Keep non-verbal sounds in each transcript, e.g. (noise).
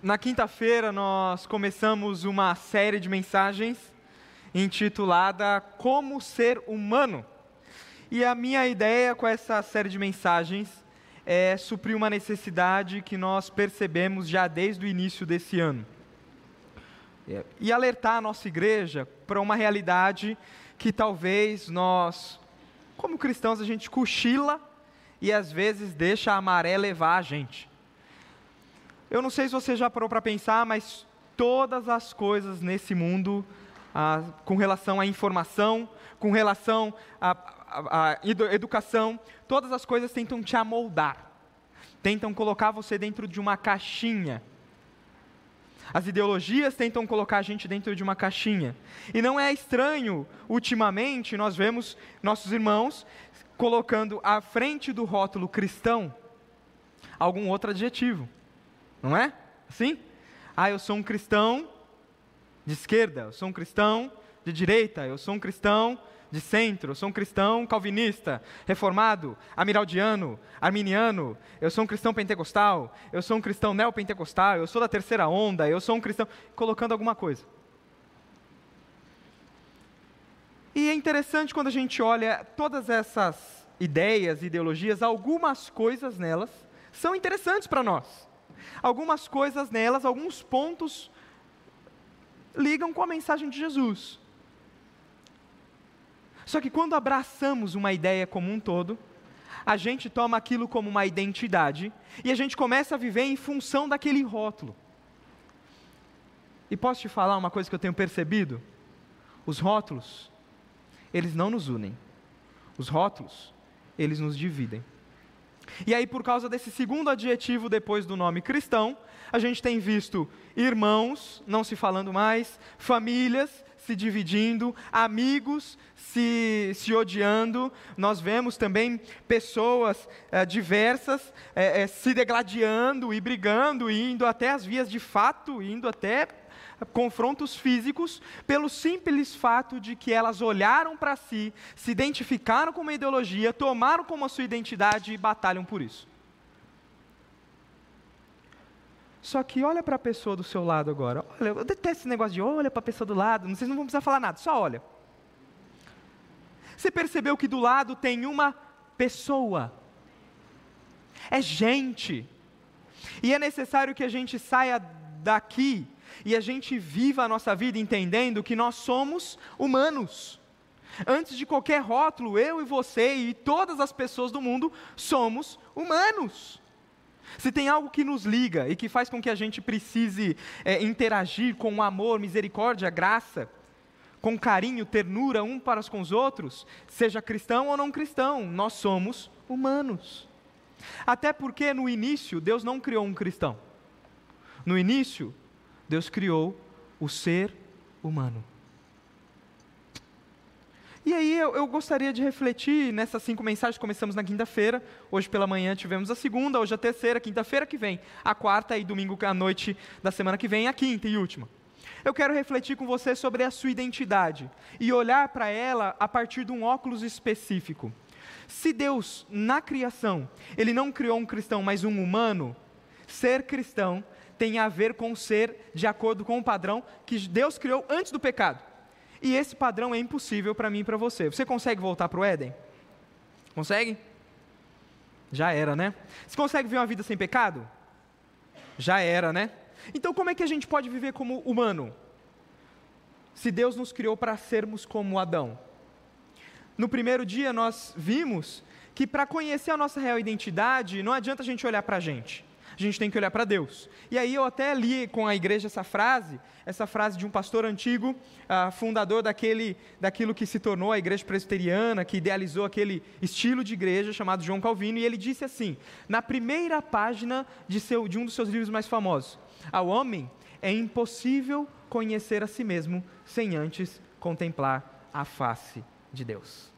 Na quinta-feira, nós começamos uma série de mensagens intitulada Como Ser Humano. E a minha ideia com essa série de mensagens é suprir uma necessidade que nós percebemos já desde o início desse ano. E alertar a nossa igreja para uma realidade que talvez nós, como cristãos, a gente cochila e às vezes deixa a maré levar a gente. Eu não sei se você já parou para pensar, mas todas as coisas nesse mundo, ah, com relação à informação, com relação à, à, à educação, todas as coisas tentam te amoldar, tentam colocar você dentro de uma caixinha. As ideologias tentam colocar a gente dentro de uma caixinha. E não é estranho, ultimamente, nós vemos nossos irmãos colocando à frente do rótulo cristão algum outro adjetivo. Não é? Assim? Ah, eu sou um cristão de esquerda, eu sou um cristão de direita, eu sou um cristão de centro, eu sou um cristão calvinista, reformado, amiraldiano, arminiano, eu sou um cristão pentecostal, eu sou um cristão neopentecostal, eu sou da terceira onda, eu sou um cristão. colocando alguma coisa. E é interessante quando a gente olha todas essas ideias, ideologias, algumas coisas nelas são interessantes para nós algumas coisas nelas, alguns pontos ligam com a mensagem de Jesus. Só que quando abraçamos uma ideia como um todo, a gente toma aquilo como uma identidade e a gente começa a viver em função daquele rótulo. E posso te falar uma coisa que eu tenho percebido? Os rótulos, eles não nos unem. Os rótulos, eles nos dividem. E aí, por causa desse segundo adjetivo depois do nome cristão, a gente tem visto irmãos não se falando mais, famílias se dividindo, amigos se, se odiando. Nós vemos também pessoas é, diversas é, é, se degladiando e brigando, e indo até as vias de fato, indo até confrontos físicos, pelo simples fato de que elas olharam para si, se identificaram com uma ideologia, tomaram como a sua identidade e batalham por isso. Só que olha para a pessoa do seu lado agora. Olha, eu detesto esse negócio de olha para a pessoa do lado. Vocês não vão precisar falar nada, só olha. Você percebeu que do lado tem uma pessoa. É gente. E é necessário que a gente saia daqui e a gente viva a nossa vida entendendo que nós somos humanos. Antes de qualquer rótulo, eu e você e todas as pessoas do mundo somos humanos. Se tem algo que nos liga e que faz com que a gente precise é, interagir com amor, misericórdia, graça, com carinho, ternura um para com os outros, seja cristão ou não cristão, nós somos humanos. Até porque no início Deus não criou um cristão. No início, Deus criou o ser humano. E aí eu, eu, gostaria de refletir nessas cinco mensagens. Começamos na quinta-feira, hoje pela manhã tivemos a segunda, hoje a terceira, quinta-feira que vem, a quarta e domingo à noite da semana que vem, a quinta e última. Eu quero refletir com você sobre a sua identidade e olhar para ela a partir de um óculos específico. Se Deus, na criação, Ele não criou um cristão, mas um humano, ser cristão tem a ver com ser de acordo com o padrão que Deus criou antes do pecado. E esse padrão é impossível para mim e para você. Você consegue voltar para o Éden? Consegue? Já era, né? Você consegue viver uma vida sem pecado? Já era, né? Então, como é que a gente pode viver como humano? Se Deus nos criou para sermos como Adão. No primeiro dia, nós vimos que para conhecer a nossa real identidade, não adianta a gente olhar para a gente a gente tem que olhar para Deus. E aí eu até li com a igreja essa frase, essa frase de um pastor antigo, uh, fundador daquele, daquilo que se tornou a igreja presbiteriana, que idealizou aquele estilo de igreja chamado João Calvino, e ele disse assim, na primeira página de, seu, de um dos seus livros mais famosos: Ao homem é impossível conhecer a si mesmo sem antes contemplar a face de Deus.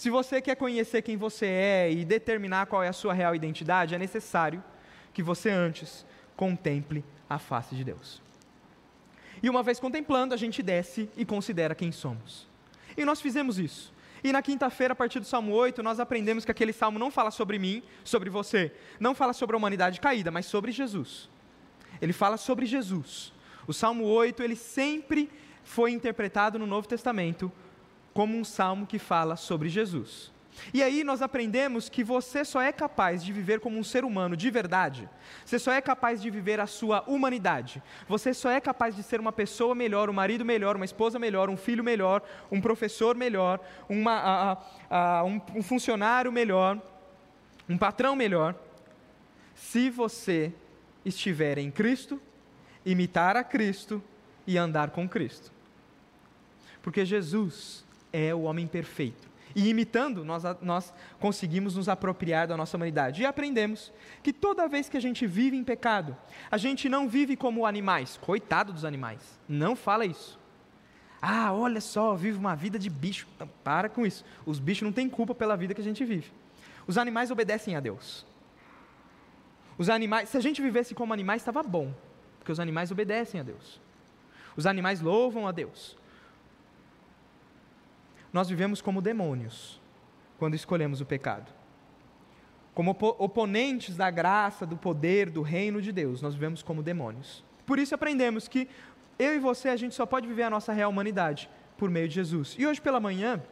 Se você quer conhecer quem você é e determinar qual é a sua real identidade, é necessário que você antes contemple a face de Deus. E uma vez contemplando, a gente desce e considera quem somos. E nós fizemos isso. E na quinta-feira, a partir do Salmo 8, nós aprendemos que aquele salmo não fala sobre mim, sobre você, não fala sobre a humanidade caída, mas sobre Jesus. Ele fala sobre Jesus. O Salmo 8, ele sempre foi interpretado no Novo Testamento como um salmo que fala sobre Jesus. E aí nós aprendemos que você só é capaz de viver como um ser humano de verdade, você só é capaz de viver a sua humanidade, você só é capaz de ser uma pessoa melhor, um marido melhor, uma esposa melhor, um filho melhor, um professor melhor, uma, um, um funcionário melhor, um patrão melhor, se você estiver em Cristo, imitar a Cristo e andar com Cristo. Porque Jesus é o homem perfeito. E imitando, nós, nós conseguimos nos apropriar da nossa humanidade. E aprendemos que toda vez que a gente vive em pecado, a gente não vive como animais. Coitado dos animais. Não fala isso. Ah, olha só, vive uma vida de bicho. Para com isso. Os bichos não têm culpa pela vida que a gente vive. Os animais obedecem a Deus. Os animais, se a gente vivesse como animais, estava bom, porque os animais obedecem a Deus. Os animais louvam a Deus nós vivemos como demônios quando escolhemos o pecado. Como oponentes da graça, do poder, do reino de Deus, nós vivemos como demônios. Por isso aprendemos que eu e você, a gente só pode viver a nossa real humanidade por meio de Jesus. E hoje pela manhã,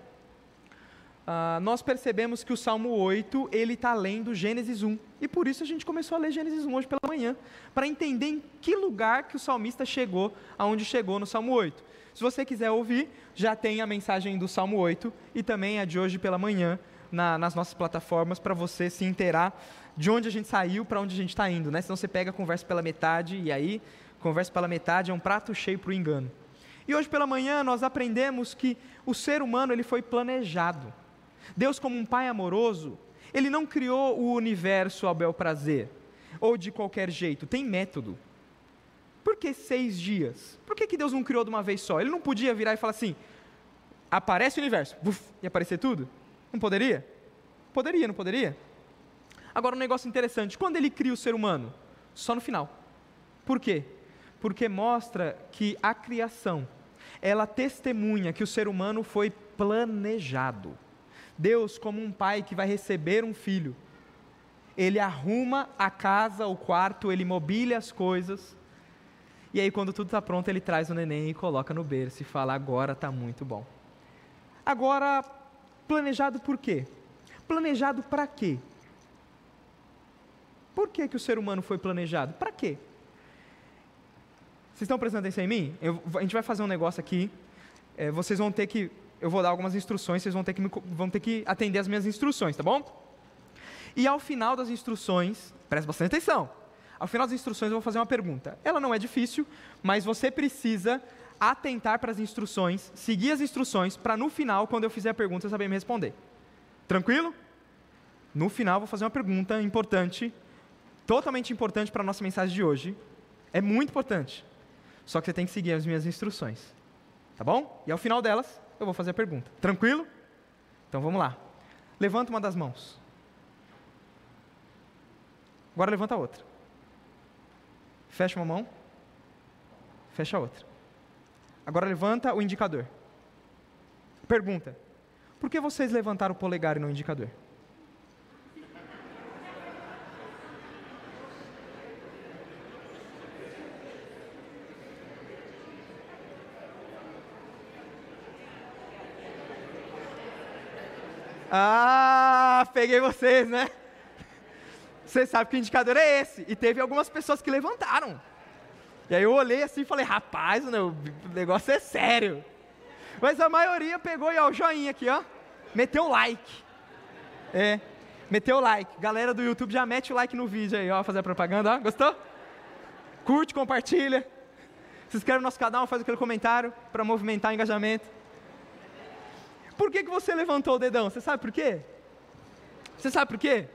uh, nós percebemos que o Salmo 8, ele está lendo Gênesis 1. E por isso a gente começou a ler Gênesis 1 hoje pela manhã, para entender em que lugar que o salmista chegou, aonde chegou no Salmo 8. Se você quiser ouvir, já tem a mensagem do Salmo 8 e também a de hoje pela manhã na, nas nossas plataformas para você se inteirar de onde a gente saiu para onde a gente está indo, né? Senão você pega a conversa pela metade e aí conversa pela metade é um prato cheio para o engano. E hoje pela manhã nós aprendemos que o ser humano ele foi planejado. Deus como um pai amoroso, ele não criou o universo ao bel prazer ou de qualquer jeito, tem método. Por que seis dias? Por que, que Deus não criou de uma vez só? Ele não podia virar e falar assim: aparece o universo, uf, e aparecer tudo? Não poderia? Poderia, não poderia? Agora, um negócio interessante: quando ele cria o ser humano? Só no final. Por quê? Porque mostra que a criação, ela testemunha que o ser humano foi planejado. Deus, como um pai que vai receber um filho, ele arruma a casa, o quarto, ele mobília as coisas, e aí, quando tudo está pronto, ele traz o neném e coloca no berço e fala: agora está muito bom. Agora, planejado por quê? Planejado para quê? Por que, que o ser humano foi planejado? Para quê? Vocês estão prestando atenção em mim? Eu, a gente vai fazer um negócio aqui. É, vocês vão ter que. Eu vou dar algumas instruções, vocês vão ter, que vão ter que atender as minhas instruções, tá bom? E ao final das instruções, presta bastante atenção. Ao final das instruções, eu vou fazer uma pergunta. Ela não é difícil, mas você precisa atentar para as instruções, seguir as instruções, para no final, quando eu fizer a pergunta, saber me responder. Tranquilo? No final, vou fazer uma pergunta importante, totalmente importante para a nossa mensagem de hoje. É muito importante. Só que você tem que seguir as minhas instruções. Tá bom? E ao final delas, eu vou fazer a pergunta. Tranquilo? Então vamos lá. Levanta uma das mãos. Agora levanta a outra. Fecha uma mão, fecha a outra. Agora levanta o indicador. Pergunta: por que vocês levantaram o polegar e não o indicador? Ah, peguei vocês, né? Você sabe que o indicador é esse. E teve algumas pessoas que levantaram. E aí eu olhei assim e falei, rapaz, o negócio é sério. Mas a maioria pegou e ó, o joinha aqui, ó. Meteu like. É, meteu like. Galera do YouTube já mete o like no vídeo aí, ó, fazer a propaganda, ó. Gostou? Curte, compartilha. Se inscreve no nosso canal, faz aquele comentário para movimentar o engajamento. Por que, que você levantou o dedão? Você sabe por quê? Você sabe por quê?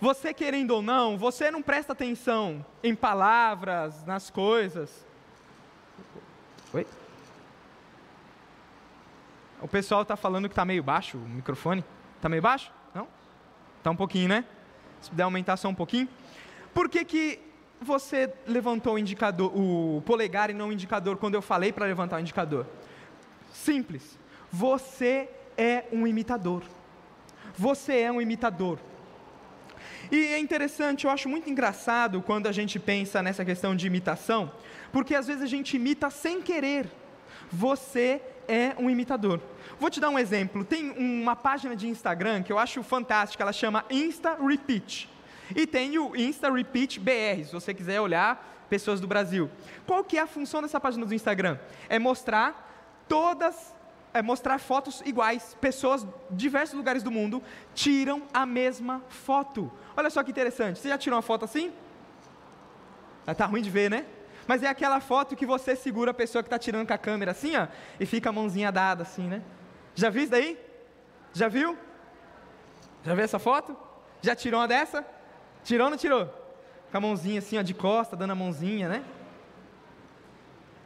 Você querendo ou não, você não presta atenção em palavras, nas coisas. Oi? O pessoal está falando que está meio baixo o microfone. Está meio baixo? Não? Está um pouquinho, né? Se puder aumentar só um pouquinho. Por que, que você levantou o indicador, o polegar e não o indicador quando eu falei para levantar o indicador? Simples. Você é um imitador. Você é um imitador. E é interessante, eu acho muito engraçado quando a gente pensa nessa questão de imitação, porque às vezes a gente imita sem querer. Você é um imitador. Vou te dar um exemplo. Tem uma página de Instagram que eu acho fantástica, ela chama Insta Repeat. E tem o Insta Repeat BR, se você quiser olhar pessoas do Brasil. Qual que é a função dessa página do Instagram? É mostrar todas é mostrar fotos iguais. Pessoas de diversos lugares do mundo tiram a mesma foto. Olha só que interessante. Você já tirou uma foto assim? Está ruim de ver, né? Mas é aquela foto que você segura a pessoa que está tirando com a câmera assim, ó, e fica a mãozinha dada assim, né? Já viu isso daí? Já viu? Já viu essa foto? Já tirou uma dessa? Tirou ou não tirou? Com a mãozinha assim, ó, de costa, dando a mãozinha, né?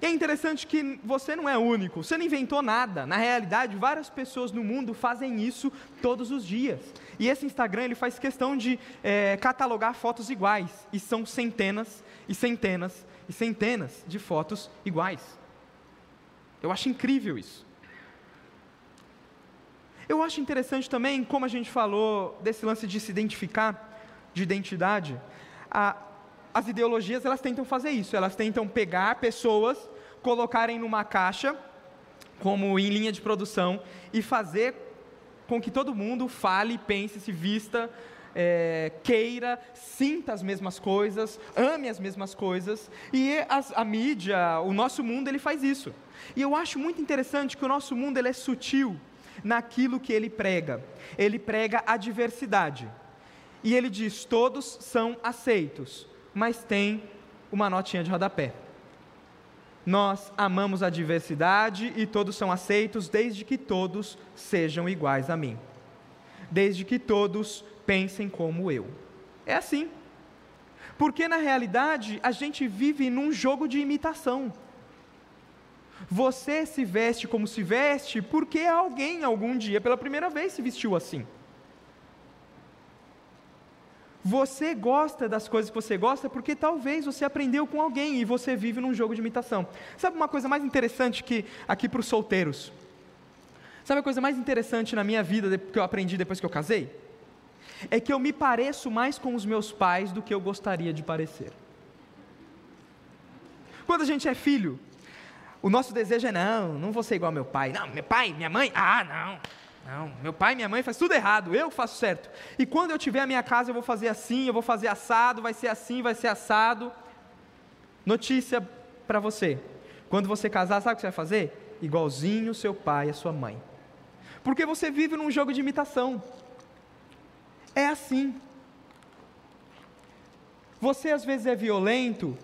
E é interessante que você não é único, você não inventou nada. Na realidade, várias pessoas no mundo fazem isso todos os dias. E esse Instagram ele faz questão de é, catalogar fotos iguais. E são centenas e centenas e centenas de fotos iguais. Eu acho incrível isso. Eu acho interessante também, como a gente falou desse lance de se identificar, de identidade, a, as ideologias elas tentam fazer isso, elas tentam pegar pessoas, colocarem numa caixa, como em linha de produção, e fazer com que todo mundo fale, pense, se vista, é, queira, sinta as mesmas coisas, ame as mesmas coisas, e as, a mídia, o nosso mundo, ele faz isso. E eu acho muito interessante que o nosso mundo ele é sutil naquilo que ele prega. Ele prega a diversidade. E ele diz: todos são aceitos mas tem uma notinha de rodapé. Nós amamos a diversidade e todos são aceitos desde que todos sejam iguais a mim. Desde que todos pensem como eu. É assim. Porque na realidade a gente vive num jogo de imitação. Você se veste como se veste porque alguém algum dia pela primeira vez se vestiu assim. Você gosta das coisas que você gosta porque talvez você aprendeu com alguém e você vive num jogo de imitação. Sabe uma coisa mais interessante que aqui para os solteiros? Sabe a coisa mais interessante na minha vida que eu aprendi depois que eu casei? É que eu me pareço mais com os meus pais do que eu gostaria de parecer. Quando a gente é filho, o nosso desejo é não, não vou ser igual ao meu pai. Não, meu pai, minha mãe, ah, não. Não, meu pai e minha mãe faz tudo errado, eu faço certo. E quando eu tiver a minha casa, eu vou fazer assim, eu vou fazer assado, vai ser assim, vai ser assado. Notícia para você: quando você casar, sabe o que você vai fazer? Igualzinho seu pai e a sua mãe. Porque você vive num jogo de imitação. É assim. Você às vezes é violento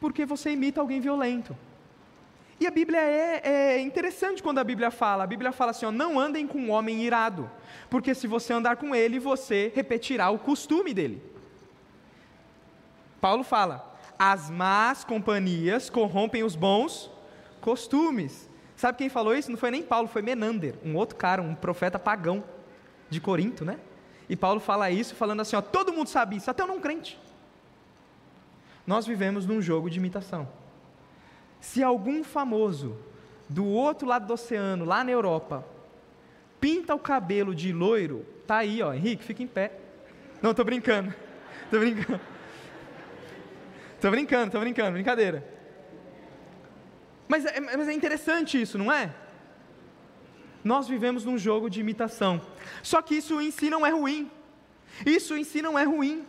porque você imita alguém violento. E a Bíblia é, é, interessante quando a Bíblia fala. A Bíblia fala assim: ó, não andem com um homem irado, porque se você andar com ele, você repetirá o costume dele. Paulo fala: as más companhias corrompem os bons costumes. Sabe quem falou isso? Não foi nem Paulo, foi Menander, um outro cara, um profeta pagão de Corinto, né? E Paulo fala isso falando assim: ó, todo mundo sabe isso, até o não crente. Nós vivemos num jogo de imitação. Se algum famoso do outro lado do oceano, lá na Europa, pinta o cabelo de loiro, tá aí, ó, Henrique, fica em pé. Não, tô brincando. Tô brincando. Tô brincando, tô brincando, brincadeira. Mas é, mas é interessante isso, não é? Nós vivemos num jogo de imitação. Só que isso em si não é ruim. Isso em si não é ruim.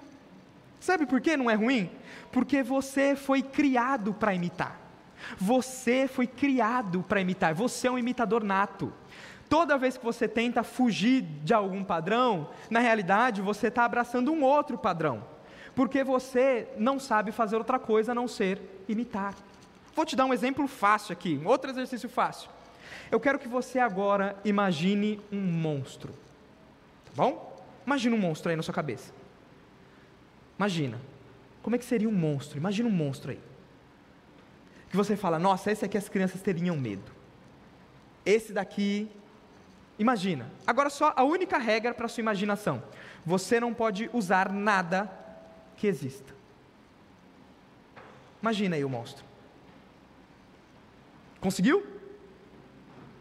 Sabe por que não é ruim? Porque você foi criado para imitar. Você foi criado para imitar, você é um imitador nato. Toda vez que você tenta fugir de algum padrão, na realidade você está abraçando um outro padrão, porque você não sabe fazer outra coisa a não ser imitar. Vou te dar um exemplo fácil aqui, um outro exercício fácil. Eu quero que você agora imagine um monstro, tá bom? Imagina um monstro aí na sua cabeça. Imagina. Como é que seria um monstro? Imagina um monstro aí que você fala, nossa, esse aqui as crianças teriam medo. Esse daqui Imagina. Agora só a única regra para sua imaginação. Você não pode usar nada que exista. Imagina aí o monstro. Conseguiu?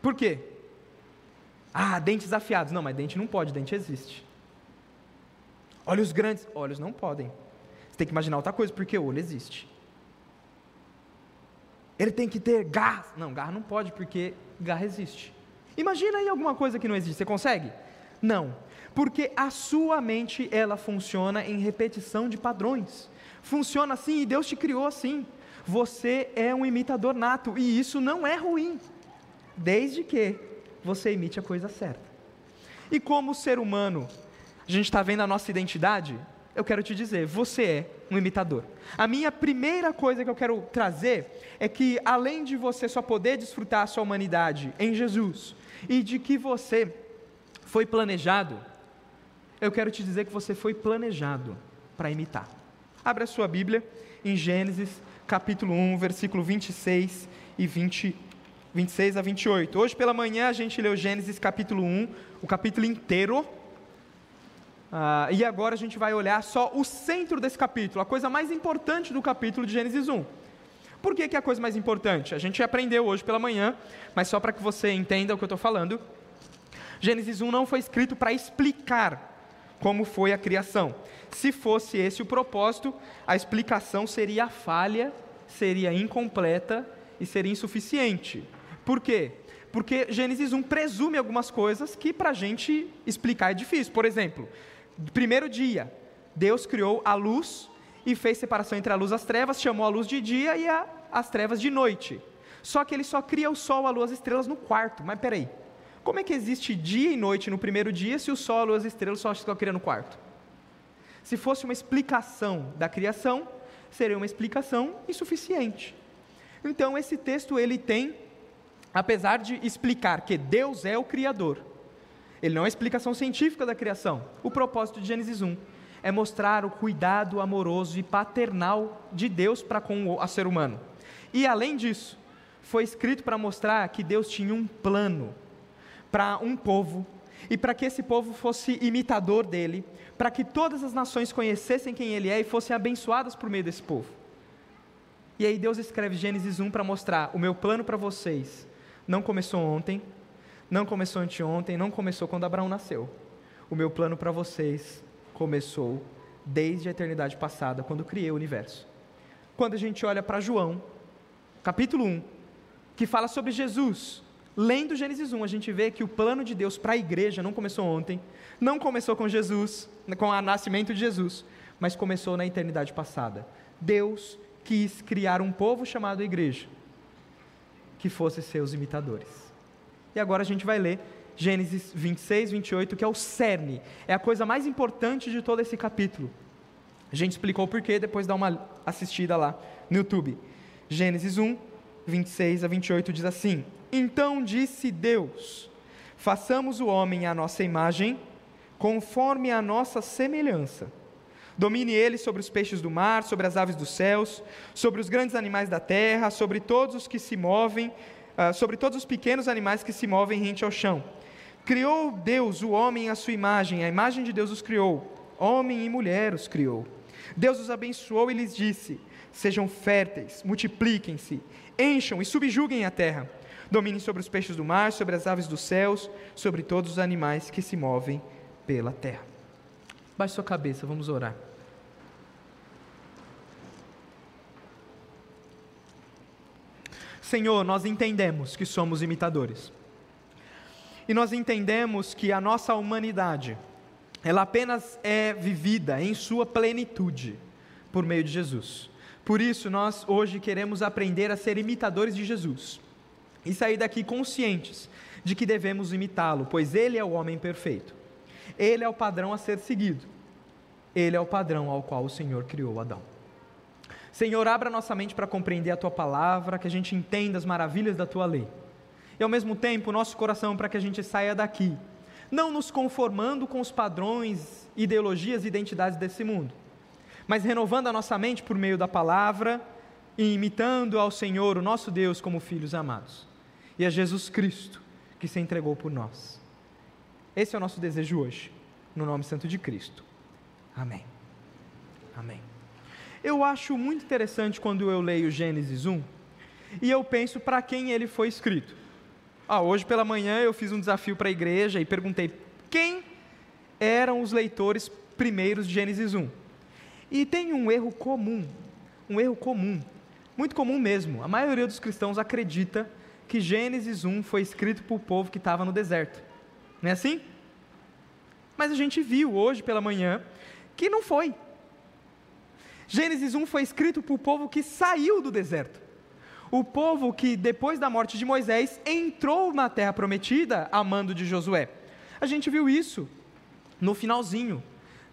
Por quê? Ah, dentes afiados. Não, mas dente não pode, dente existe. Olhos grandes. Olhos não podem. Você tem que imaginar outra coisa, porque olho existe. Ele tem que ter garra. Não, garra não pode, porque garra existe. Imagina aí alguma coisa que não existe. Você consegue? Não. Porque a sua mente, ela funciona em repetição de padrões. Funciona assim e Deus te criou assim. Você é um imitador nato e isso não é ruim, desde que você imite a coisa certa. E como ser humano, a gente está vendo a nossa identidade, eu quero te dizer, você é um imitador. A minha primeira coisa que eu quero trazer é que, além de você só poder desfrutar a sua humanidade em Jesus, e de que você foi planejado, eu quero te dizer que você foi planejado para imitar. Abra a sua Bíblia em Gênesis, capítulo 1, versículo 26 e 20, 26 a 28. Hoje pela manhã a gente leu Gênesis capítulo 1, o capítulo inteiro. Ah, e agora a gente vai olhar só o centro desse capítulo, a coisa mais importante do capítulo de Gênesis 1. Por que, que é a coisa mais importante? A gente aprendeu hoje pela manhã, mas só para que você entenda o que eu estou falando. Gênesis 1 não foi escrito para explicar como foi a criação. Se fosse esse o propósito, a explicação seria falha, seria incompleta e seria insuficiente. Por quê? Porque Gênesis 1 presume algumas coisas que para a gente explicar é difícil. Por exemplo, primeiro dia, Deus criou a luz e fez separação entre a luz e as trevas, chamou a luz de dia e a, as trevas de noite. Só que ele só cria o sol, a lua, as estrelas no quarto. Mas peraí, como é que existe dia e noite no primeiro dia se o sol, a lua, as estrelas só estão criando no quarto? Se fosse uma explicação da criação, seria uma explicação insuficiente. Então esse texto ele tem, apesar de explicar que Deus é o criador, ele não é uma explicação científica da criação. O propósito de Gênesis 1 é mostrar o cuidado amoroso e paternal de Deus para com o ser humano. E além disso, foi escrito para mostrar que Deus tinha um plano para um povo e para que esse povo fosse imitador dele, para que todas as nações conhecessem quem ele é e fossem abençoadas por meio desse povo. E aí Deus escreve Gênesis 1 para mostrar: o meu plano para vocês não começou ontem, não começou anteontem, não começou quando Abraão nasceu. O meu plano para vocês começou desde a eternidade passada, quando criei o universo. Quando a gente olha para João, capítulo 1, que fala sobre Jesus, lendo Gênesis 1, a gente vê que o plano de Deus para a igreja não começou ontem, não começou com Jesus, com o nascimento de Jesus, mas começou na eternidade passada. Deus quis criar um povo chamado igreja, que fosse seus imitadores. E agora a gente vai ler Gênesis 26, 28, que é o cerne, é a coisa mais importante de todo esse capítulo. A gente explicou o porquê, depois dá uma assistida lá no YouTube. Gênesis 1, 26 a 28 diz assim: Então disse Deus: Façamos o homem à nossa imagem, conforme a nossa semelhança. Domine ele sobre os peixes do mar, sobre as aves dos céus, sobre os grandes animais da terra, sobre todos os que se movem, uh, sobre todos os pequenos animais que se movem rente ao chão. Criou Deus o homem à sua imagem, a imagem de Deus os criou, homem e mulher os criou. Deus os abençoou e lhes disse: Sejam férteis, multipliquem-se, encham e subjuguem a terra. Dominem sobre os peixes do mar, sobre as aves dos céus, sobre todos os animais que se movem pela terra. Baixe sua cabeça, vamos orar. Senhor, nós entendemos que somos imitadores. E nós entendemos que a nossa humanidade, ela apenas é vivida em sua plenitude por meio de Jesus. Por isso, nós hoje queremos aprender a ser imitadores de Jesus e sair daqui conscientes de que devemos imitá-lo, pois ele é o homem perfeito. Ele é o padrão a ser seguido. Ele é o padrão ao qual o Senhor criou Adão. Senhor, abra nossa mente para compreender a tua palavra, que a gente entenda as maravilhas da tua lei e ao mesmo tempo nosso coração para que a gente saia daqui, não nos conformando com os padrões, ideologias e identidades desse mundo, mas renovando a nossa mente por meio da palavra e imitando ao Senhor, o nosso Deus, como filhos amados, e a Jesus Cristo que se entregou por nós. Esse é o nosso desejo hoje, no nome santo de Cristo. Amém. Amém. Eu acho muito interessante quando eu leio Gênesis 1 e eu penso para quem ele foi escrito. Ah, hoje pela manhã eu fiz um desafio para a igreja e perguntei quem eram os leitores primeiros de Gênesis 1. E tem um erro comum, um erro comum, muito comum mesmo. A maioria dos cristãos acredita que Gênesis 1 foi escrito para o povo que estava no deserto. Não é assim? Mas a gente viu hoje pela manhã que não foi. Gênesis 1 foi escrito para o povo que saiu do deserto. O povo que, depois da morte de Moisés, entrou na terra prometida a mando de Josué. A gente viu isso no finalzinho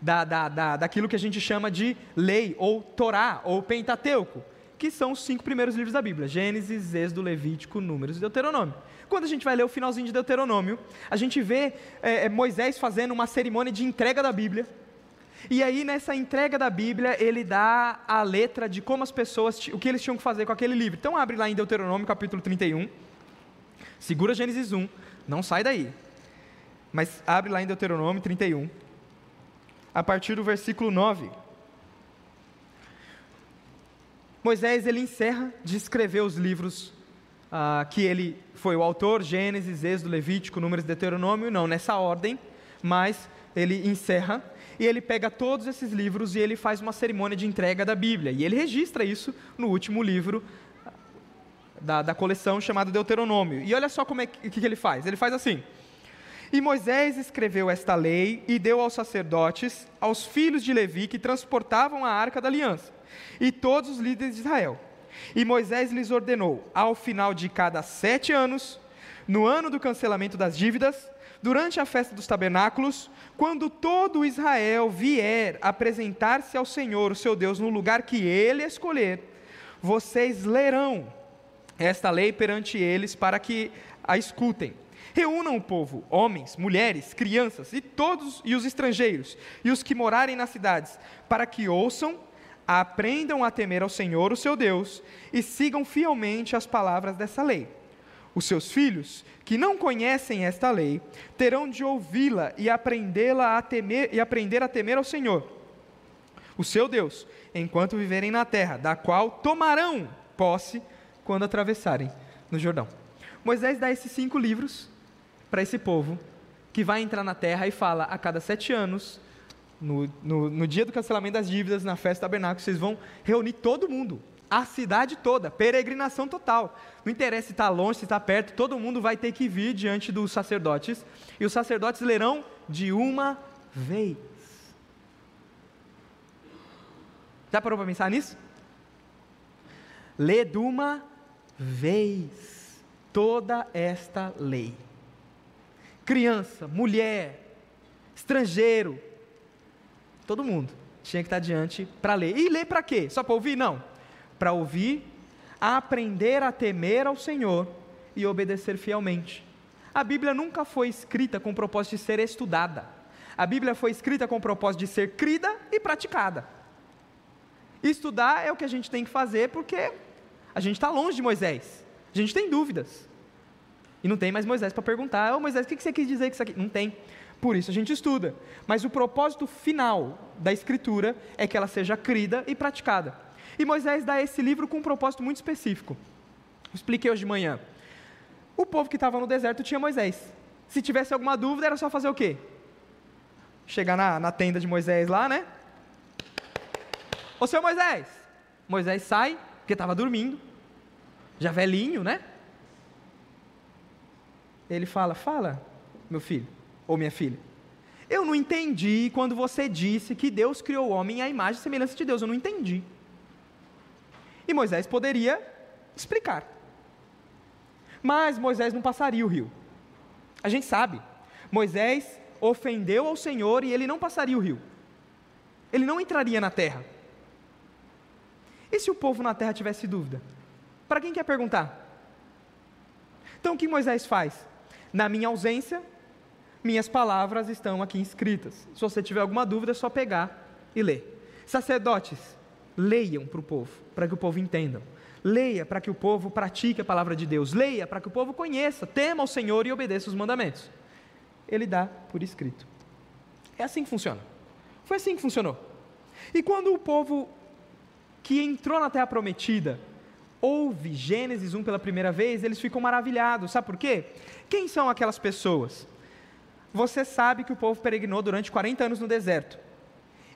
da, da, da, daquilo que a gente chama de lei, ou Torá, ou Pentateuco, que são os cinco primeiros livros da Bíblia: Gênesis, Êxodo, Levítico, Números e Deuteronômio. Quando a gente vai ler o finalzinho de Deuteronômio, a gente vê é, Moisés fazendo uma cerimônia de entrega da Bíblia. E aí, nessa entrega da Bíblia, ele dá a letra de como as pessoas, o que eles tinham que fazer com aquele livro. Então, abre lá em Deuteronômio, capítulo 31. Segura Gênesis 1, não sai daí. Mas abre lá em Deuteronômio 31, a partir do versículo 9. Moisés ele encerra de escrever os livros ah, que ele foi o autor, Gênesis, Êxodo, Levítico, Números Deuteronômio, não nessa ordem, mas ele encerra e ele pega todos esses livros e ele faz uma cerimônia de entrega da Bíblia. E ele registra isso no último livro da, da coleção chamado Deuteronômio. E olha só como é que, que ele faz. Ele faz assim: e Moisés escreveu esta lei e deu aos sacerdotes, aos filhos de Levi que transportavam a arca da aliança, e todos os líderes de Israel. E Moisés lhes ordenou, ao final de cada sete anos, no ano do cancelamento das dívidas, durante a festa dos tabernáculos, quando todo Israel vier apresentar-se ao Senhor, o seu Deus, no lugar que ele escolher, vocês lerão esta lei perante eles para que a escutem Reúnam o povo, homens, mulheres, crianças e todos e os estrangeiros e os que morarem nas cidades, para que ouçam, aprendam a temer ao Senhor, o seu Deus, e sigam fielmente as palavras dessa lei. Os seus filhos, que não conhecem esta lei, terão de ouvi-la e aprendê-la a temer e aprender a temer ao Senhor, o seu Deus, enquanto viverem na terra, da qual tomarão posse quando atravessarem no Jordão. Moisés dá esses cinco livros para esse povo que vai entrar na terra e fala: a cada sete anos, no, no, no dia do cancelamento das dívidas, na festa do tabernáculo, vocês vão reunir todo mundo, a cidade toda, peregrinação total. Não interessa se está longe, se está perto, todo mundo vai ter que vir diante dos sacerdotes, e os sacerdotes lerão de uma vez. Já parou para pensar nisso? Lê de uma vez toda esta lei criança, mulher, estrangeiro, todo mundo tinha que estar diante para ler. E ler para quê? Só para ouvir? Não. Para ouvir, aprender a temer ao Senhor e obedecer fielmente. A Bíblia nunca foi escrita com o propósito de ser estudada. A Bíblia foi escrita com o propósito de ser crida e praticada. Estudar é o que a gente tem que fazer porque a gente está longe de Moisés. A gente tem dúvidas. E não tem mais Moisés para perguntar, ô oh, Moisés, o que você quis dizer com isso aqui? Não tem. Por isso a gente estuda. Mas o propósito final da Escritura é que ela seja crida e praticada. E Moisés dá esse livro com um propósito muito específico. Expliquei hoje de manhã. O povo que estava no deserto tinha Moisés. Se tivesse alguma dúvida, era só fazer o quê? Chegar na, na tenda de Moisés lá, né? Ô seu Moisés! Moisés sai, porque estava dormindo, já velhinho, né? Ele fala: Fala, meu filho, ou minha filha. Eu não entendi quando você disse que Deus criou o homem à imagem e semelhança de Deus. Eu não entendi. E Moisés poderia explicar. Mas Moisés não passaria o rio. A gente sabe. Moisés ofendeu ao Senhor e ele não passaria o rio. Ele não entraria na terra. E se o povo na terra tivesse dúvida? Para quem quer perguntar? Então o que Moisés faz? Na minha ausência, minhas palavras estão aqui escritas. Se você tiver alguma dúvida, é só pegar e ler. Sacerdotes, leiam para o povo, para que o povo entenda. Leia para que o povo pratique a palavra de Deus. Leia para que o povo conheça, tema o Senhor e obedeça os mandamentos. ele dá por escrito. É assim que funciona. Foi assim que funcionou. E quando o povo que entrou na terra prometida ouve Gênesis 1 pela primeira vez, eles ficam maravilhados. Sabe por quê? Quem são aquelas pessoas? Você sabe que o povo peregrinou durante 40 anos no deserto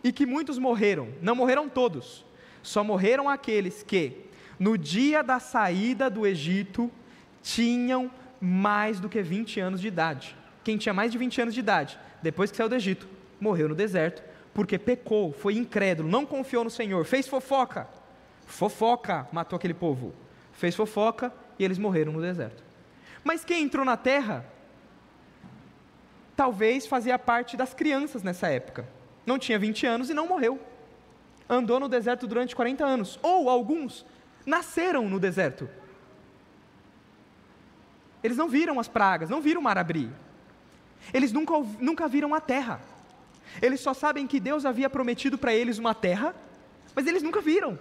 e que muitos morreram. Não morreram todos, só morreram aqueles que, no dia da saída do Egito, tinham mais do que 20 anos de idade. Quem tinha mais de 20 anos de idade, depois que saiu do Egito, morreu no deserto, porque pecou, foi incrédulo, não confiou no Senhor, fez fofoca. Fofoca matou aquele povo. Fez fofoca e eles morreram no deserto. Mas quem entrou na terra, talvez fazia parte das crianças nessa época. Não tinha 20 anos e não morreu. Andou no deserto durante 40 anos. Ou alguns nasceram no deserto. Eles não viram as pragas, não viram o mar abrir. Eles nunca, nunca viram a terra. Eles só sabem que Deus havia prometido para eles uma terra, mas eles nunca viram.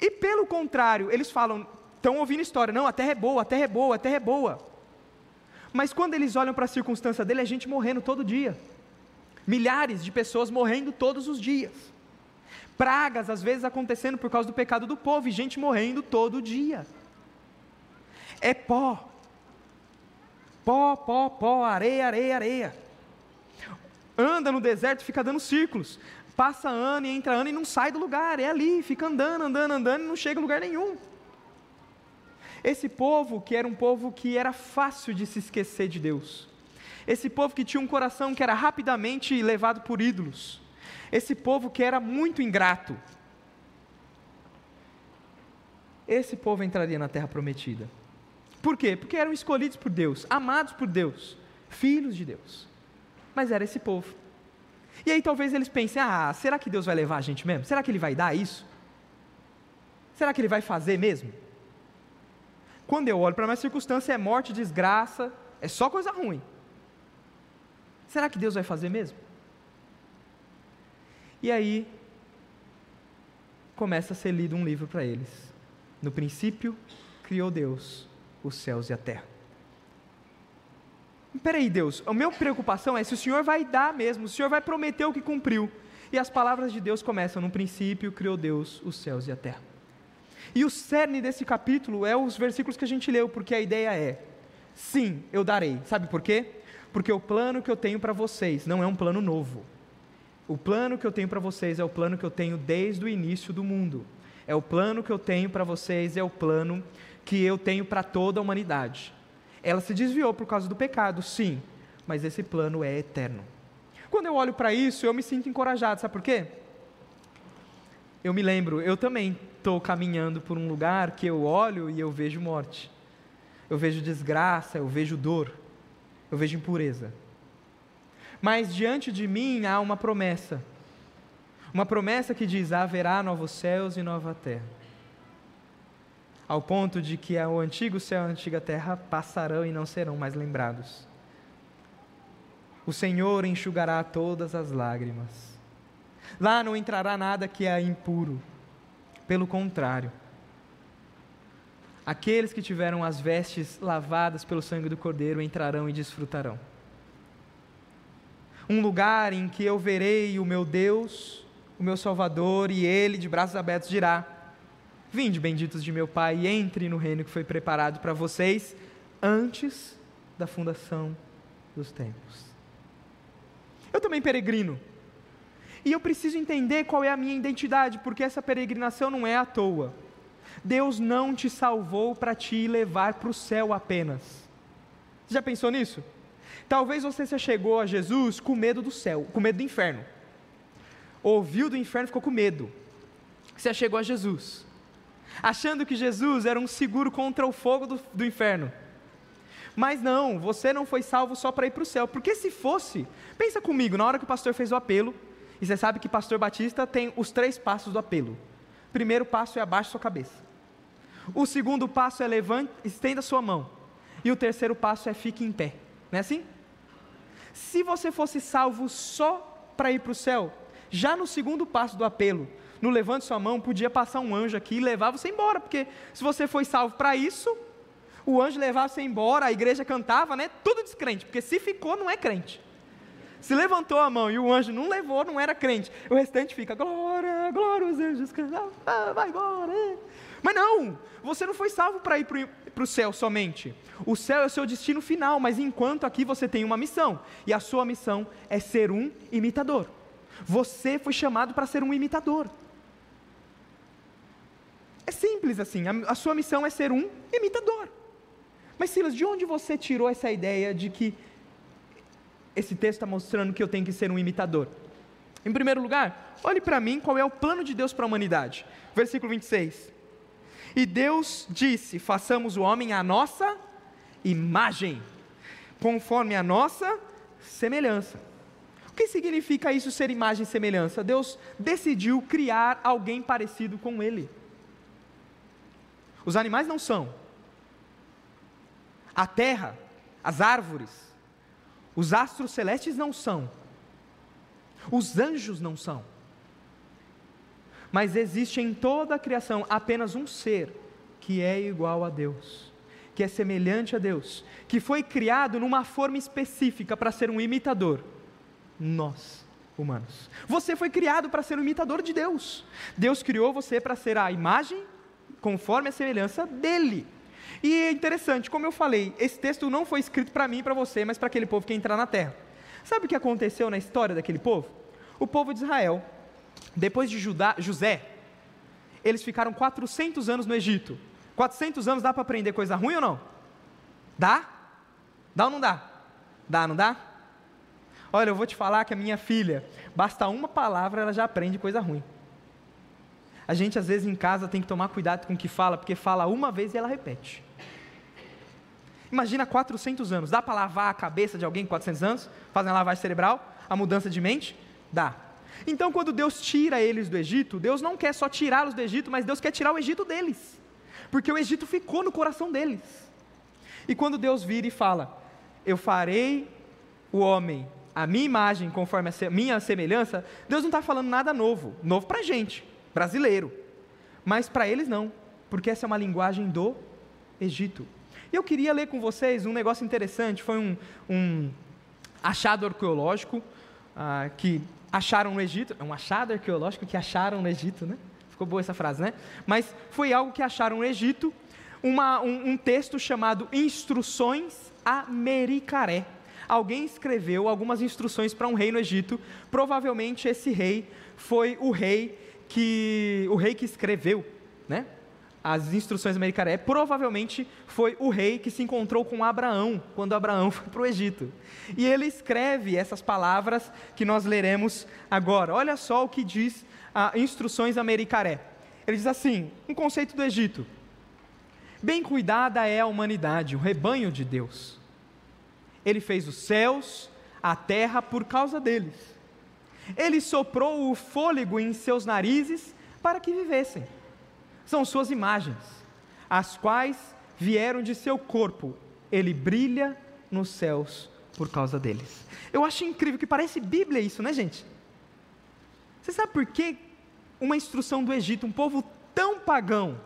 E pelo contrário, eles falam, estão ouvindo história, não, a terra é boa, a terra é boa, a terra é boa. Mas quando eles olham para a circunstância dele, é gente morrendo todo dia. Milhares de pessoas morrendo todos os dias. Pragas, às vezes, acontecendo por causa do pecado do povo, e gente morrendo todo dia. É pó. Pó, pó, pó, areia, areia, areia. Anda no deserto, fica dando círculos. Passa ano e entra ano e não sai do lugar, é ali, fica andando, andando, andando e não chega a lugar nenhum. Esse povo, que era um povo que era fácil de se esquecer de Deus. Esse povo que tinha um coração que era rapidamente levado por ídolos. Esse povo que era muito ingrato. Esse povo entraria na terra prometida. Por quê? Porque eram escolhidos por Deus, amados por Deus, filhos de Deus. Mas era esse povo. E aí talvez eles pensem: ah, será que Deus vai levar a gente mesmo? Será que Ele vai dar isso? Será que Ele vai fazer mesmo? Quando eu olho para minha circunstância, é morte, desgraça, é só coisa ruim. Será que Deus vai fazer mesmo? E aí, começa a ser lido um livro para eles. No princípio, criou Deus os céus e a terra. Peraí, Deus, a minha preocupação é se o Senhor vai dar mesmo, o Senhor vai prometer o que cumpriu. E as palavras de Deus começam: no princípio criou Deus os céus e a terra. E o cerne desse capítulo é os versículos que a gente leu, porque a ideia é: sim, eu darei. Sabe por quê? Porque o plano que eu tenho para vocês não é um plano novo. O plano que eu tenho para vocês é o plano que eu tenho desde o início do mundo. É o plano que eu tenho para vocês, é o plano que eu tenho para toda a humanidade. Ela se desviou por causa do pecado, sim, mas esse plano é eterno. Quando eu olho para isso, eu me sinto encorajado, sabe por quê? Eu me lembro, eu também estou caminhando por um lugar que eu olho e eu vejo morte, eu vejo desgraça, eu vejo dor, eu vejo impureza. Mas diante de mim há uma promessa, uma promessa que diz: haverá novos céus e nova terra ao ponto de que o antigo céu e a antiga terra passarão e não serão mais lembrados. O Senhor enxugará todas as lágrimas. Lá não entrará nada que é impuro. Pelo contrário, aqueles que tiveram as vestes lavadas pelo sangue do Cordeiro entrarão e desfrutarão. Um lugar em que eu verei o meu Deus, o meu Salvador, e Ele, de braços abertos, dirá: Vinde, benditos de meu Pai, e entre no reino que foi preparado para vocês antes da fundação dos tempos. Eu também peregrino. E eu preciso entender qual é a minha identidade, porque essa peregrinação não é à toa. Deus não te salvou para te levar para o céu apenas. Você já pensou nisso? Talvez você se chegou a Jesus com medo do céu, com medo do inferno. Ouviu do inferno ficou com medo. Você chegou a Jesus achando que Jesus era um seguro contra o fogo do, do inferno. Mas não, você não foi salvo só para ir para o céu, porque se fosse, pensa comigo, na hora que o pastor fez o apelo, e você sabe que pastor Batista tem os três passos do apelo. Primeiro passo é abaixe sua cabeça. O segundo passo é levante, estenda sua mão. E o terceiro passo é fique em pé. Não é assim? Se você fosse salvo só para ir para o céu, já no segundo passo do apelo, no levante sua mão, podia passar um anjo aqui e levar você embora, porque se você foi salvo para isso, O anjo levava você embora, a igreja cantava, né? Tudo descrente, porque se ficou, não é crente. Se levantou a mão e o anjo não levou, não era crente. O restante fica, glória, glória, os anjos vai embora. Mas não, você não foi salvo para ir para o céu somente. O céu é o seu destino final, mas enquanto aqui você tem uma missão. E a sua missão é ser um imitador. Você foi chamado para ser um imitador. É simples assim, a, a sua missão é ser um imitador. Mas Silas, de onde você tirou essa ideia de que esse texto está mostrando que eu tenho que ser um imitador? Em primeiro lugar, olhe para mim qual é o plano de Deus para a humanidade. Versículo 26. E Deus disse: façamos o homem à nossa imagem, conforme a nossa semelhança. O que significa isso ser imagem e semelhança? Deus decidiu criar alguém parecido com ele. Os animais não são. A terra, as árvores, os astros celestes não são. Os anjos não são. Mas existe em toda a criação apenas um ser que é igual a Deus, que é semelhante a Deus, que foi criado numa forma específica para ser um imitador. Nós, humanos. Você foi criado para ser um imitador de Deus. Deus criou você para ser a imagem conforme a semelhança dele. E é interessante, como eu falei, esse texto não foi escrito para mim e para você, mas para aquele povo que ia entrar na terra. Sabe o que aconteceu na história daquele povo? O povo de Israel, depois de Judá, José, eles ficaram 400 anos no Egito. 400 anos dá para aprender coisa ruim ou não? Dá? Dá ou não dá? Dá, não dá? Olha, eu vou te falar que a minha filha, basta uma palavra, ela já aprende coisa ruim. A gente, às vezes, em casa tem que tomar cuidado com o que fala, porque fala uma vez e ela repete. Imagina 400 anos. Dá para lavar a cabeça de alguém com 400 anos? Fazem a lavagem cerebral? A mudança de mente? Dá. Então, quando Deus tira eles do Egito, Deus não quer só tirá-los do Egito, mas Deus quer tirar o Egito deles. Porque o Egito ficou no coração deles. E quando Deus vira e fala: Eu farei o homem a minha imagem, conforme a minha semelhança, Deus não está falando nada novo, novo para a gente brasileiro. Mas para eles não, porque essa é uma linguagem do Egito. E eu queria ler com vocês um negócio interessante, foi um, um achado arqueológico ah, que acharam no Egito, é um achado arqueológico que acharam no Egito, né? Ficou boa essa frase, né? Mas foi algo que acharam no Egito, uma, um, um texto chamado Instruções Americaré. Alguém escreveu algumas instruções para um rei no Egito, provavelmente esse rei foi o rei que o rei que escreveu, né? As instruções americanas provavelmente foi o rei que se encontrou com Abraão quando Abraão (laughs) foi para o Egito. E ele escreve essas palavras que nós leremos agora. Olha só o que diz a Instruções Americaré. Ele diz assim: um conceito do Egito. Bem cuidada é a humanidade, o rebanho de Deus. Ele fez os céus, a terra por causa deles ele soprou o fôlego em seus narizes para que vivessem. São suas imagens, as quais vieram de seu corpo. Ele brilha nos céus por causa deles. Eu acho incrível que parece Bíblia isso, né, gente? Você sabe por que uma instrução do Egito, um povo tão pagão,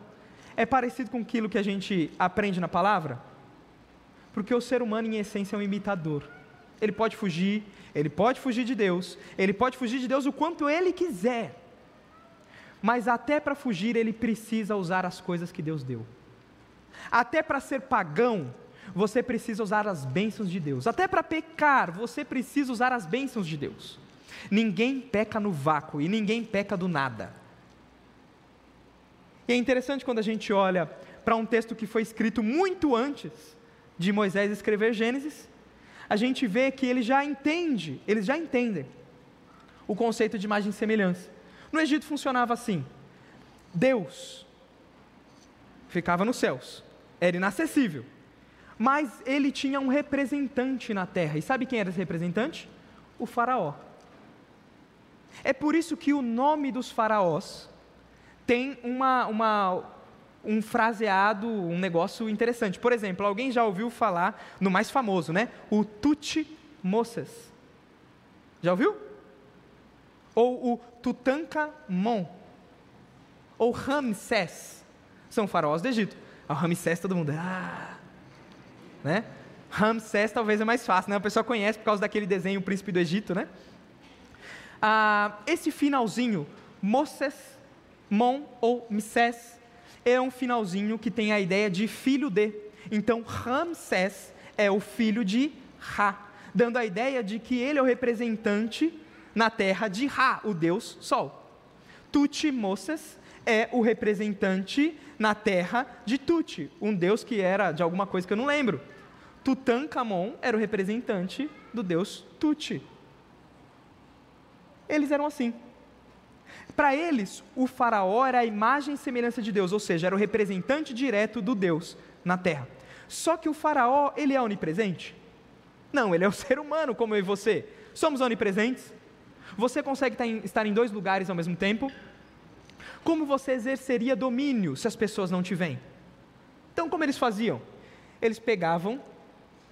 é parecido com aquilo que a gente aprende na palavra? Porque o ser humano, em essência, é um imitador. Ele pode fugir, ele pode fugir de Deus, ele pode fugir de Deus o quanto ele quiser. Mas até para fugir, ele precisa usar as coisas que Deus deu. Até para ser pagão, você precisa usar as bênçãos de Deus. Até para pecar, você precisa usar as bênçãos de Deus. Ninguém peca no vácuo e ninguém peca do nada. E é interessante quando a gente olha para um texto que foi escrito muito antes de Moisés escrever Gênesis, a gente vê que ele já entende, eles já entendem o conceito de imagem e semelhança. No Egito funcionava assim: Deus ficava nos céus, era inacessível, mas ele tinha um representante na terra. E sabe quem era esse representante? O Faraó. É por isso que o nome dos faraós tem uma, uma, um fraseado, um negócio interessante. Por exemplo, alguém já ouviu falar no mais famoso, né? O Tutmosis. Já ouviu? Ou o Tutankhamon. Ou Ramsés. São faraós do Egito. O Ramsés todo mundo, ah, né? Ramsés talvez é mais fácil, né? O pessoal conhece por causa daquele desenho O Príncipe do Egito, né? Ah, esse finalzinho, Moses, Mon ou Msés, é um finalzinho que tem a ideia de filho de. Então, Ramsés é o filho de Ra, dando a ideia de que ele é o representante na terra de Ra, o deus Sol. Tutmoses é o representante na terra de Tut, um deus que era de alguma coisa que eu não lembro. Tutankhamon era o representante do deus Tut. Eles eram assim. Para eles, o faraó era a imagem e semelhança de Deus, ou seja, era o representante direto do Deus na terra. Só que o faraó, ele é onipresente? Não, ele é o (laughs) ser humano como eu e você. Somos onipresentes? Você consegue estar em dois lugares ao mesmo tempo? Como você exerceria domínio se as pessoas não te veem? Então, como eles faziam? Eles pegavam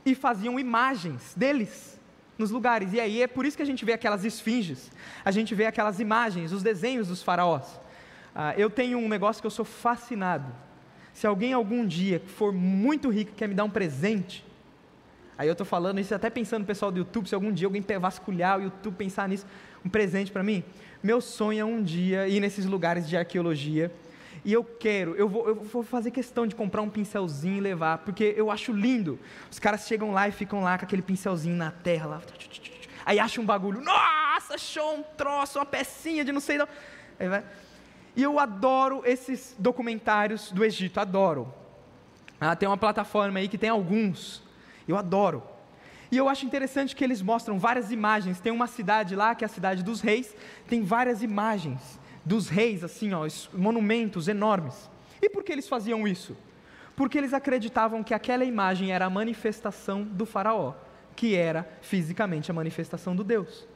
e faziam imagens deles nos lugares. E aí é por isso que a gente vê aquelas esfinges, a gente vê aquelas imagens, os desenhos dos faraós. Ah, eu tenho um negócio que eu sou fascinado. Se alguém algum dia for muito rico quer me dar um presente, aí eu estou falando isso até pensando no pessoal do YouTube, se algum dia alguém vasculhar o YouTube, pensar nisso, um presente para mim, meu sonho é um dia ir nesses lugares de arqueologia e eu quero, eu vou, eu vou fazer questão de comprar um pincelzinho e levar, porque eu acho lindo. Os caras chegam lá e ficam lá com aquele pincelzinho na terra, lá, aí acham um bagulho, nossa, achou um troço, uma pecinha de não sei não. Aí vai. E eu adoro esses documentários do Egito, adoro. Ah, tem uma plataforma aí que tem alguns, eu adoro. E eu acho interessante que eles mostram várias imagens. Tem uma cidade lá, que é a cidade dos reis, tem várias imagens dos reis, assim, ó, monumentos enormes. E por que eles faziam isso? Porque eles acreditavam que aquela imagem era a manifestação do Faraó, que era fisicamente a manifestação do Deus.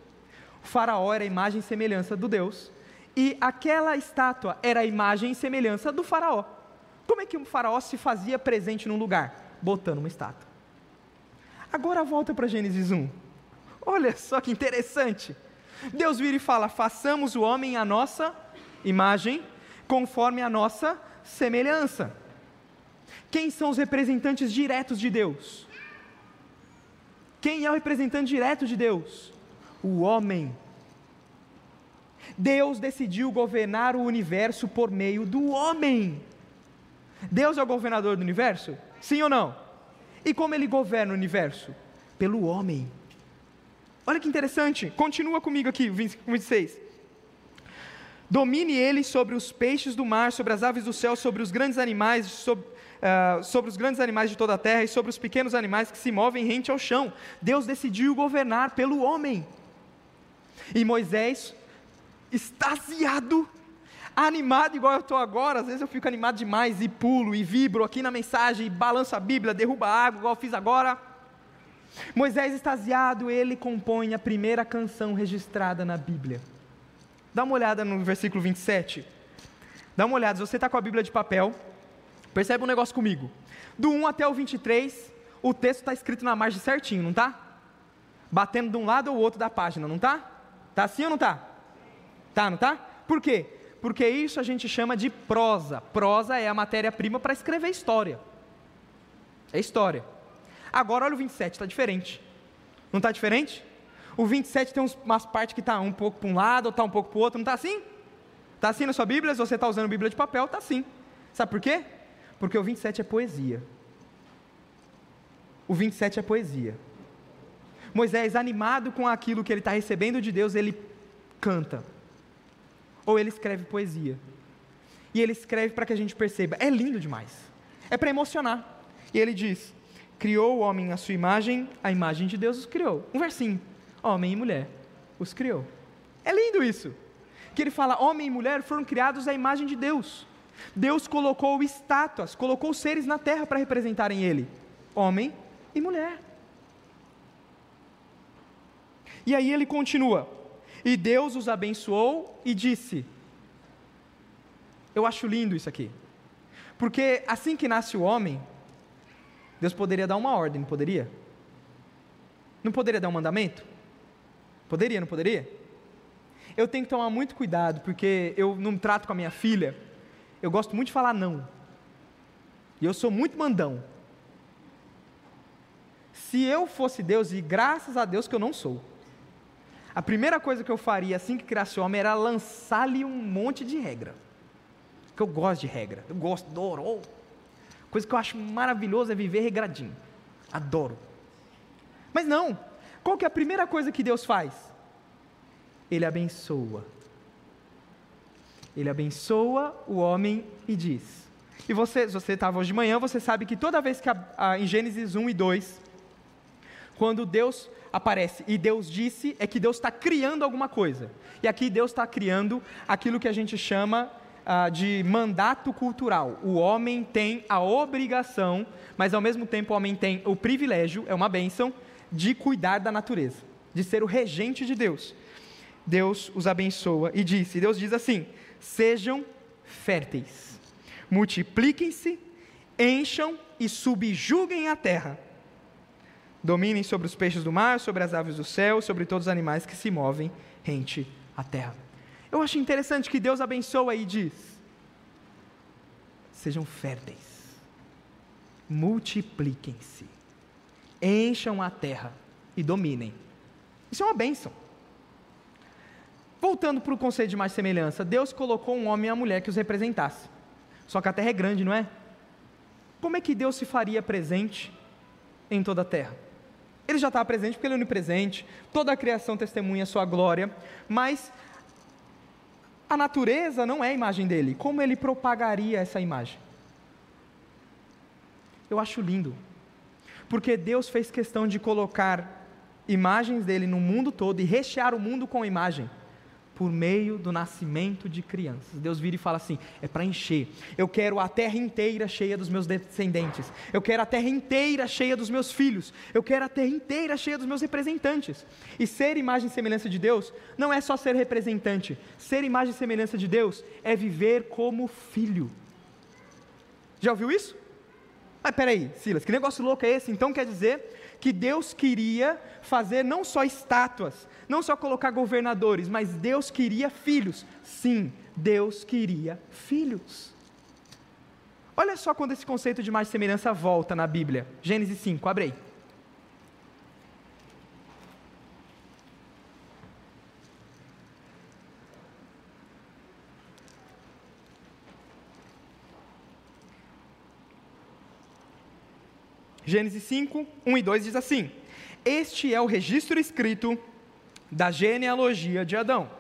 O Faraó era a imagem e semelhança do Deus, e aquela estátua era a imagem e semelhança do Faraó. Como é que um Faraó se fazia presente num lugar? Botando uma estátua. Agora volta para Gênesis 1. Olha só que interessante. Deus vira e fala: façamos o homem a nossa imagem, conforme a nossa semelhança. Quem são os representantes diretos de Deus? Quem é o representante direto de Deus? O homem. Deus decidiu governar o universo por meio do homem. Deus é o governador do universo? Sim ou não? E como ele governa o universo? Pelo homem. Olha que interessante, continua comigo aqui, 26. Domine ele sobre os peixes do mar, sobre as aves do céu, sobre os grandes animais, sobre, uh, sobre os grandes animais de toda a terra e sobre os pequenos animais que se movem rente ao chão. Deus decidiu governar pelo homem. E Moisés, extasiado, animado igual eu estou agora, às vezes eu fico animado demais e pulo e vibro aqui na mensagem, e balanço a Bíblia, derruba a água, igual eu fiz agora. Moisés extasiado, ele compõe a primeira canção registrada na Bíblia. Dá uma olhada no versículo 27. Dá uma olhada, se você está com a Bíblia de papel, percebe um negócio comigo. Do 1 até o 23, o texto está escrito na margem certinho, não está? Batendo de um lado ou outro da página, não está? Está assim ou não está? Tá, não está? Por quê? Porque isso a gente chama de prosa. Prosa é a matéria-prima para escrever história. É história. Agora olha o 27, está diferente. Não está diferente? O 27 tem umas partes que está um pouco para um lado, ou está um pouco para o outro, não está assim? Está assim na sua Bíblia? Se você está usando Bíblia de papel, está assim. Sabe por quê? Porque o 27 é poesia. O 27 é poesia. Moisés, animado com aquilo que ele está recebendo de Deus, ele canta. Ou ele escreve poesia. E ele escreve para que a gente perceba. É lindo demais. É para emocionar. E ele diz: Criou o homem à sua imagem, a imagem de Deus os criou. Um versinho. Homem e mulher os criou. É lindo isso. Que ele fala: homem e mulher foram criados à imagem de Deus. Deus colocou estátuas, colocou seres na terra para representarem Ele: homem e mulher. E aí ele continua: E Deus os abençoou e disse: Eu acho lindo isso aqui. Porque assim que nasce o homem, Deus poderia dar uma ordem, não poderia? Não poderia dar um mandamento? Poderia, não poderia? Eu tenho que tomar muito cuidado, porque eu não trato com a minha filha, eu gosto muito de falar não. E eu sou muito mandão. Se eu fosse Deus, e graças a Deus que eu não sou, a primeira coisa que eu faria assim que criasse o homem era lançar-lhe um monte de regra. Que eu gosto de regra, eu gosto, adoro. Oh. Coisa que eu acho maravilhoso é viver regradinho. Adoro. Mas não. Qual que é a primeira coisa que Deus faz? Ele abençoa. Ele abençoa o homem e diz. E você, se você estava hoje de manhã, você sabe que toda vez que a, a, em Gênesis 1 e 2, quando Deus aparece e Deus disse, é que Deus está criando alguma coisa. E aqui Deus está criando aquilo que a gente chama uh, de mandato cultural. O homem tem a obrigação, mas ao mesmo tempo o homem tem o privilégio, é uma bênção, de cuidar da natureza, de ser o regente de Deus. Deus os abençoa e disse: Deus diz assim: sejam férteis, multipliquem-se, encham e subjuguem a terra Dominem sobre os peixes do mar, sobre as aves do céu, sobre todos os animais que se movem rente à terra. Eu acho interessante que Deus abençoa e diz: sejam férteis, multipliquem-se, encham a terra e dominem. Isso é uma bênção. Voltando para o conceito de mais semelhança, Deus colocou um homem e uma mulher que os representasse. Só que a terra é grande, não é? Como é que Deus se faria presente em toda a terra? Ele já estava presente porque ele é onipresente, toda a criação testemunha a sua glória, mas a natureza não é a imagem dele. Como ele propagaria essa imagem? Eu acho lindo, porque Deus fez questão de colocar imagens dele no mundo todo e rechear o mundo com imagem por meio do nascimento de crianças. Deus vira e fala assim: é para encher. Eu quero a terra inteira cheia dos meus descendentes. Eu quero a terra inteira cheia dos meus filhos. Eu quero a terra inteira cheia dos meus representantes. E ser imagem e semelhança de Deus não é só ser representante. Ser imagem e semelhança de Deus é viver como filho. Já ouviu isso? Mas peraí, Silas, que negócio louco é esse? Então quer dizer que Deus queria fazer não só estátuas, não só colocar governadores, mas Deus queria filhos. Sim, Deus queria filhos. Olha só quando esse conceito de mais semelhança volta na Bíblia. Gênesis 5, abre aí. Gênesis 5, 1 e 2 diz assim: Este é o registro escrito da genealogia de Adão.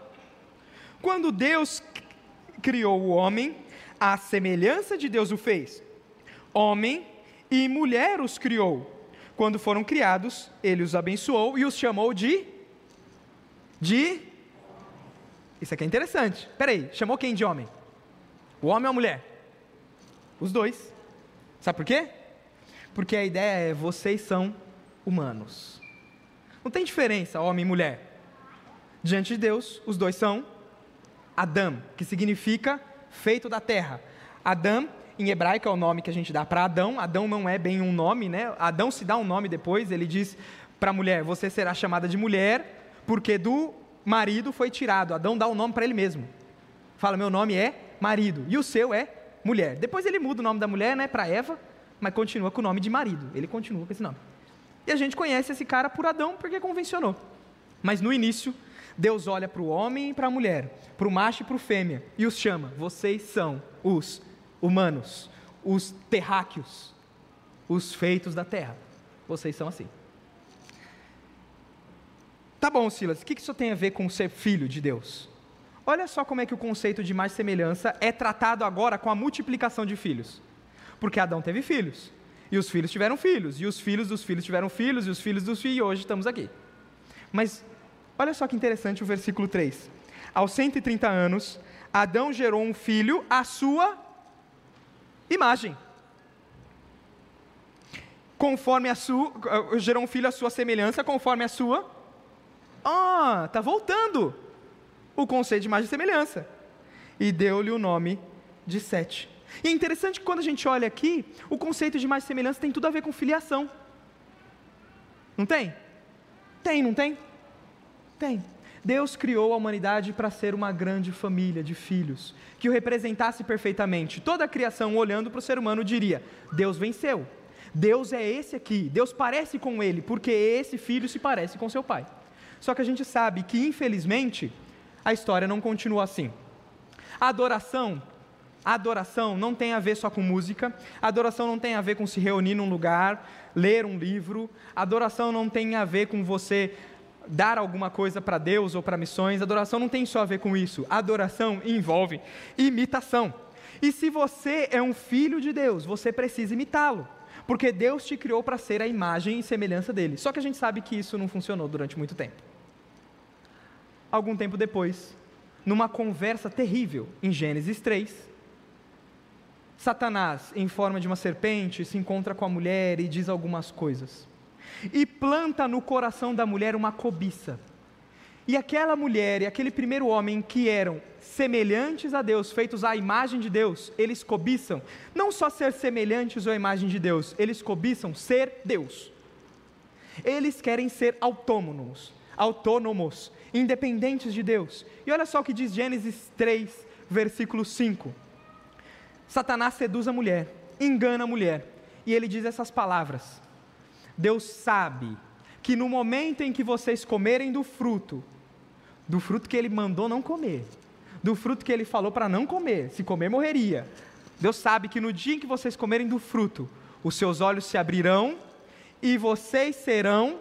Quando Deus criou o homem, a semelhança de Deus o fez. Homem e mulher os criou. Quando foram criados, ele os abençoou e os chamou de de Isso aqui é interessante. Peraí, chamou quem de homem? O homem ou a mulher? Os dois. Sabe por quê? Porque a ideia é vocês são humanos. Não tem diferença homem e mulher. Diante de Deus, os dois são Adão, que significa feito da terra. Adão, em hebraico, é o nome que a gente dá para Adão. Adão não é bem um nome, né? Adão se dá um nome depois, ele diz para a mulher: Você será chamada de mulher, porque do marido foi tirado. Adão dá o um nome para ele mesmo. Fala: Meu nome é marido, e o seu é mulher. Depois ele muda o nome da mulher né, para Eva, mas continua com o nome de marido. Ele continua com esse nome. E a gente conhece esse cara por Adão porque convencionou. Mas no início, Deus olha para o homem e para a mulher, para o macho e para o fêmea, e os chama: vocês são os humanos, os terráqueos, os feitos da terra. Vocês são assim. Tá bom, Silas, o que isso tem a ver com ser filho de Deus? Olha só como é que o conceito de mais semelhança é tratado agora com a multiplicação de filhos. Porque Adão teve filhos, e os filhos tiveram filhos, e os filhos dos filhos tiveram filhos, e os filhos dos filhos, e hoje estamos aqui. Mas Olha só que interessante o versículo 3. Aos 130 anos, Adão gerou um filho à sua imagem. Conforme a sua, gerou um filho à sua semelhança, conforme a sua. Ah, está voltando o conceito de imagem e semelhança. E deu-lhe o nome de Sete. E é interessante que quando a gente olha aqui, o conceito de e semelhança tem tudo a ver com filiação. Não tem? Tem, não tem? Tem. Deus criou a humanidade para ser uma grande família de filhos, que o representasse perfeitamente. Toda a criação, olhando para o ser humano, diria: Deus venceu. Deus é esse aqui, Deus parece com ele, porque esse filho se parece com seu pai. Só que a gente sabe que, infelizmente, a história não continua assim. A adoração, adoração não tem a ver só com música, adoração não tem a ver com se reunir num lugar, ler um livro, adoração não tem a ver com você dar alguma coisa para Deus ou para missões, adoração não tem só a ver com isso. Adoração envolve imitação. E se você é um filho de Deus, você precisa imitá-lo. Porque Deus te criou para ser a imagem e semelhança dele. Só que a gente sabe que isso não funcionou durante muito tempo. Algum tempo depois, numa conversa terrível em Gênesis 3, Satanás, em forma de uma serpente, se encontra com a mulher e diz algumas coisas. E planta no coração da mulher uma cobiça. E aquela mulher e aquele primeiro homem que eram semelhantes a Deus, feitos à imagem de Deus, eles cobiçam não só ser semelhantes à imagem de Deus, eles cobiçam ser Deus. Eles querem ser autônomos, autônomos, independentes de Deus. E olha só o que diz Gênesis 3, versículo 5. Satanás seduz a mulher, engana a mulher, e ele diz essas palavras: Deus sabe que no momento em que vocês comerem do fruto, do fruto que ele mandou não comer, do fruto que ele falou para não comer, se comer morreria. Deus sabe que no dia em que vocês comerem do fruto, os seus olhos se abrirão e vocês serão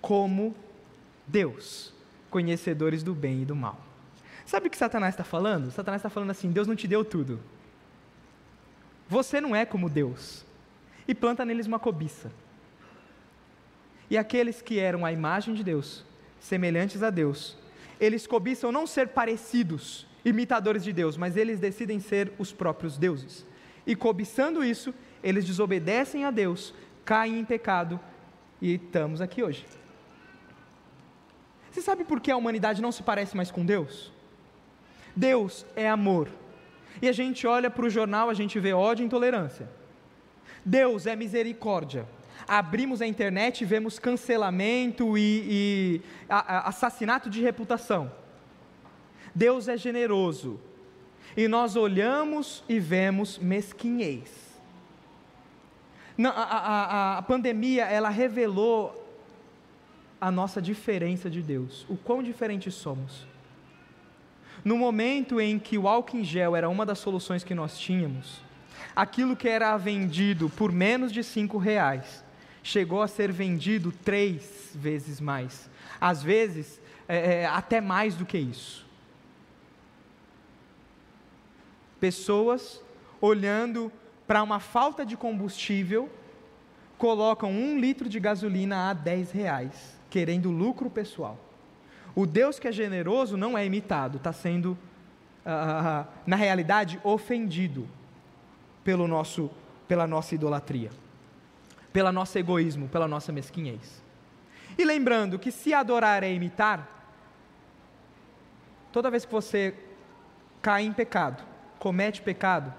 como Deus, conhecedores do bem e do mal. Sabe o que Satanás está falando? Satanás está falando assim: Deus não te deu tudo. Você não é como Deus. E planta neles uma cobiça. E aqueles que eram a imagem de Deus, semelhantes a Deus, eles cobiçam não ser parecidos, imitadores de Deus, mas eles decidem ser os próprios deuses. E cobiçando isso, eles desobedecem a Deus, caem em pecado e estamos aqui hoje. Você sabe por que a humanidade não se parece mais com Deus? Deus é amor. E a gente olha para o jornal, a gente vê ódio e intolerância. Deus é misericórdia abrimos a internet e vemos cancelamento e, e a, a, assassinato de reputação. Deus é generoso. E nós olhamos e vemos mesquinhez. A, a, a pandemia, ela revelou a nossa diferença de Deus, o quão diferentes somos. No momento em que o álcool em gel era uma das soluções que nós tínhamos, aquilo que era vendido por menos de cinco reais chegou a ser vendido três vezes mais, às vezes é, é, até mais do que isso. Pessoas olhando para uma falta de combustível, colocam um litro de gasolina a 10 reais, querendo lucro pessoal. O Deus que é generoso não é imitado, está sendo, uh, na realidade, ofendido pelo nosso, pela nossa idolatria pelo nosso egoísmo, pela nossa mesquinhez. E lembrando que se adorar é imitar, toda vez que você cai em pecado, comete pecado,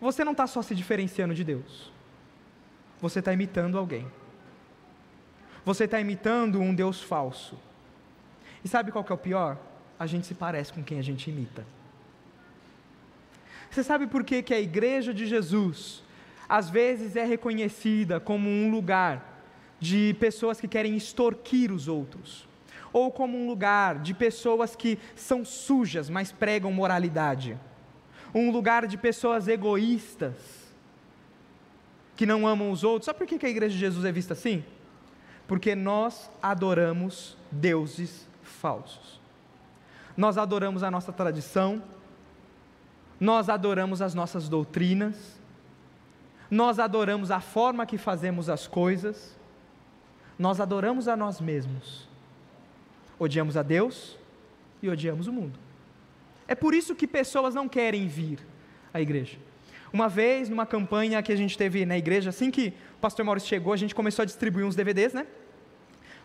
você não está só se diferenciando de Deus, você está imitando alguém. Você está imitando um Deus falso. E sabe qual que é o pior? A gente se parece com quem a gente imita. Você sabe por que, que a igreja de Jesus às vezes é reconhecida como um lugar de pessoas que querem extorquir os outros, ou como um lugar de pessoas que são sujas, mas pregam moralidade, um lugar de pessoas egoístas, que não amam os outros. Sabe por que a igreja de Jesus é vista assim? Porque nós adoramos deuses falsos. Nós adoramos a nossa tradição, nós adoramos as nossas doutrinas, nós adoramos a forma que fazemos as coisas, nós adoramos a nós mesmos. Odiamos a Deus e odiamos o mundo. É por isso que pessoas não querem vir à igreja. Uma vez, numa campanha que a gente teve na igreja, assim que o pastor Maurício chegou, a gente começou a distribuir uns DVDs, né?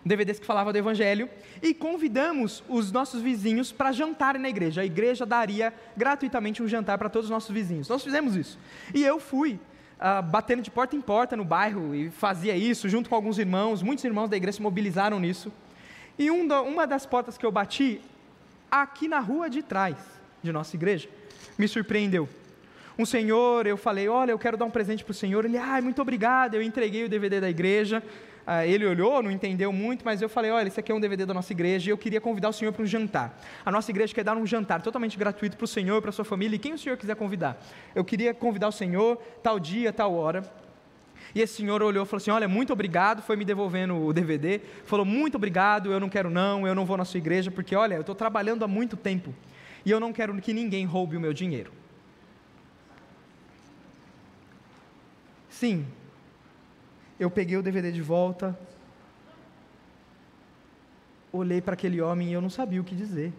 DVDs que falavam do Evangelho, e convidamos os nossos vizinhos para jantarem na igreja. A igreja daria gratuitamente um jantar para todos os nossos vizinhos. Nós fizemos isso. E eu fui uh, batendo de porta em porta no bairro e fazia isso junto com alguns irmãos. Muitos irmãos da igreja se mobilizaram nisso. E um uma das portas que eu bati, aqui na rua de trás de nossa igreja, me surpreendeu. Um senhor, eu falei, olha, eu quero dar um presente para o senhor. Ele, ah, muito obrigado. Eu entreguei o DVD da igreja. Ah, ele olhou, não entendeu muito, mas eu falei: olha, esse aqui é um DVD da nossa igreja e eu queria convidar o senhor para um jantar. A nossa igreja quer dar um jantar totalmente gratuito para o senhor, para sua família e quem o senhor quiser convidar. Eu queria convidar o senhor, tal dia, tal hora. E esse senhor olhou e falou assim: Olha, muito obrigado, foi me devolvendo o DVD. Falou: Muito obrigado, eu não quero não, eu não vou na sua igreja, porque olha, eu estou trabalhando há muito tempo e eu não quero que ninguém roube o meu dinheiro. Sim, eu peguei o DVD de volta, olhei para aquele homem e eu não sabia o que dizer.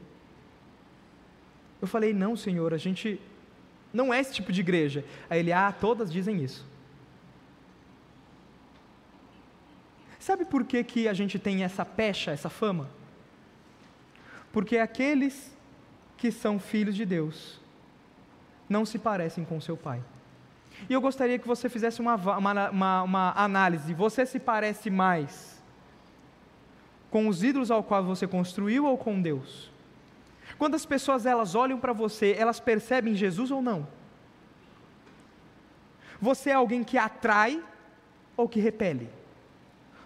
Eu falei: Não, senhor, a gente não é esse tipo de igreja. Aí ele: Ah, todas dizem isso. Sabe por que, que a gente tem essa pecha, essa fama? Porque aqueles que são filhos de Deus não se parecem com seu pai. E eu gostaria que você fizesse uma, uma, uma, uma análise. Você se parece mais com os ídolos ao qual você construiu ou com Deus? Quando as pessoas elas olham para você, elas percebem Jesus ou não? Você é alguém que atrai ou que repele?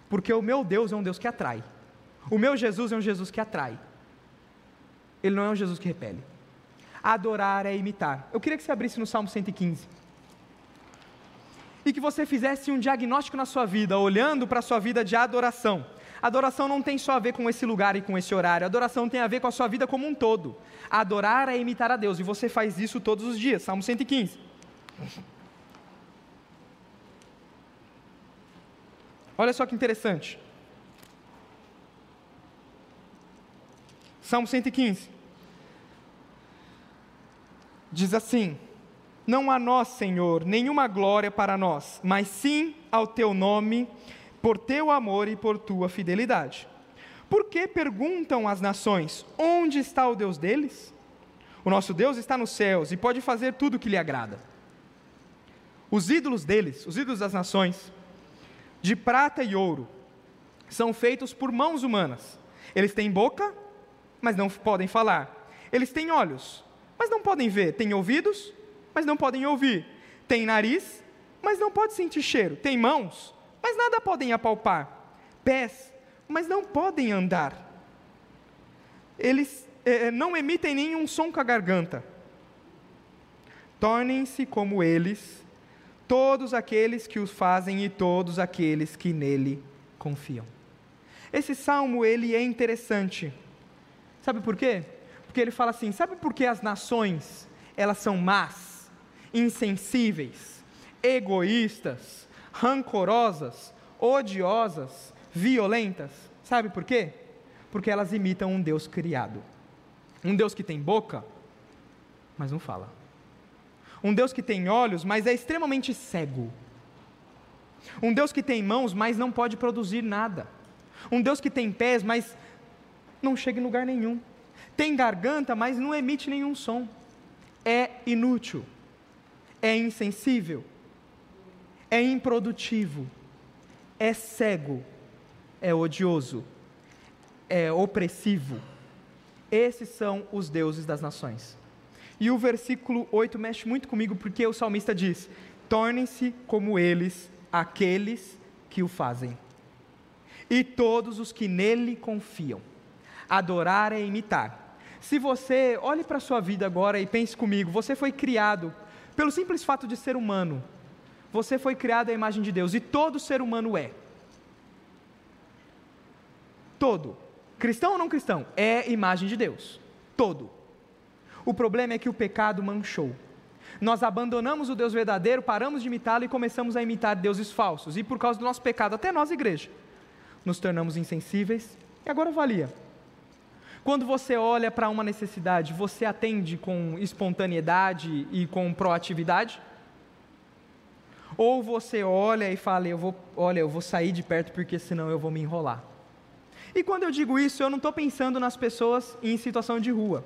Porque o meu Deus é um Deus que atrai. O meu Jesus é um Jesus que atrai. Ele não é um Jesus que repele. Adorar é imitar. Eu queria que você abrisse no Salmo 115 e que você fizesse um diagnóstico na sua vida, olhando para a sua vida de adoração. Adoração não tem só a ver com esse lugar e com esse horário, adoração tem a ver com a sua vida como um todo. Adorar é imitar a Deus, e você faz isso todos os dias. Salmo 115. Olha só que interessante. Salmo 115. Diz assim: não a nós, Senhor, nenhuma glória para nós, mas sim ao teu nome, por teu amor e por tua fidelidade. Por que perguntam as nações: onde está o Deus deles? O nosso Deus está nos céus e pode fazer tudo o que lhe agrada. Os ídolos deles, os ídolos das nações, de prata e ouro, são feitos por mãos humanas. Eles têm boca, mas não podem falar. Eles têm olhos, mas não podem ver. Têm ouvidos, mas não podem ouvir. Tem nariz, mas não pode sentir cheiro. Tem mãos, mas nada podem apalpar. Pés, mas não podem andar. Eles é, não emitem nenhum som com a garganta. Tornem-se como eles, todos aqueles que os fazem e todos aqueles que nele confiam. Esse salmo ele é interessante. Sabe por quê? Porque ele fala assim: sabe por que as nações elas são más? Insensíveis, egoístas, rancorosas, odiosas, violentas. Sabe por quê? Porque elas imitam um Deus criado. Um Deus que tem boca, mas não fala. Um Deus que tem olhos, mas é extremamente cego. Um Deus que tem mãos, mas não pode produzir nada. Um Deus que tem pés, mas não chega em lugar nenhum. Tem garganta, mas não emite nenhum som. É inútil é insensível, é improdutivo, é cego, é odioso, é opressivo. Esses são os deuses das nações. E o versículo 8 mexe muito comigo porque o salmista diz: tornem-se como eles, aqueles que o fazem, e todos os que nele confiam. Adorar é imitar. Se você olhe para a sua vida agora e pense comigo, você foi criado pelo simples fato de ser humano, você foi criado à imagem de Deus e todo ser humano é. Todo, cristão ou não cristão, é imagem de Deus. Todo. O problema é que o pecado manchou. Nós abandonamos o Deus verdadeiro, paramos de imitá-lo e começamos a imitar deuses falsos. E por causa do nosso pecado, até nós, igreja, nos tornamos insensíveis. E agora avalia. Quando você olha para uma necessidade, você atende com espontaneidade e com proatividade? Ou você olha e fala, eu vou, olha, eu vou sair de perto porque senão eu vou me enrolar. E quando eu digo isso, eu não estou pensando nas pessoas em situação de rua.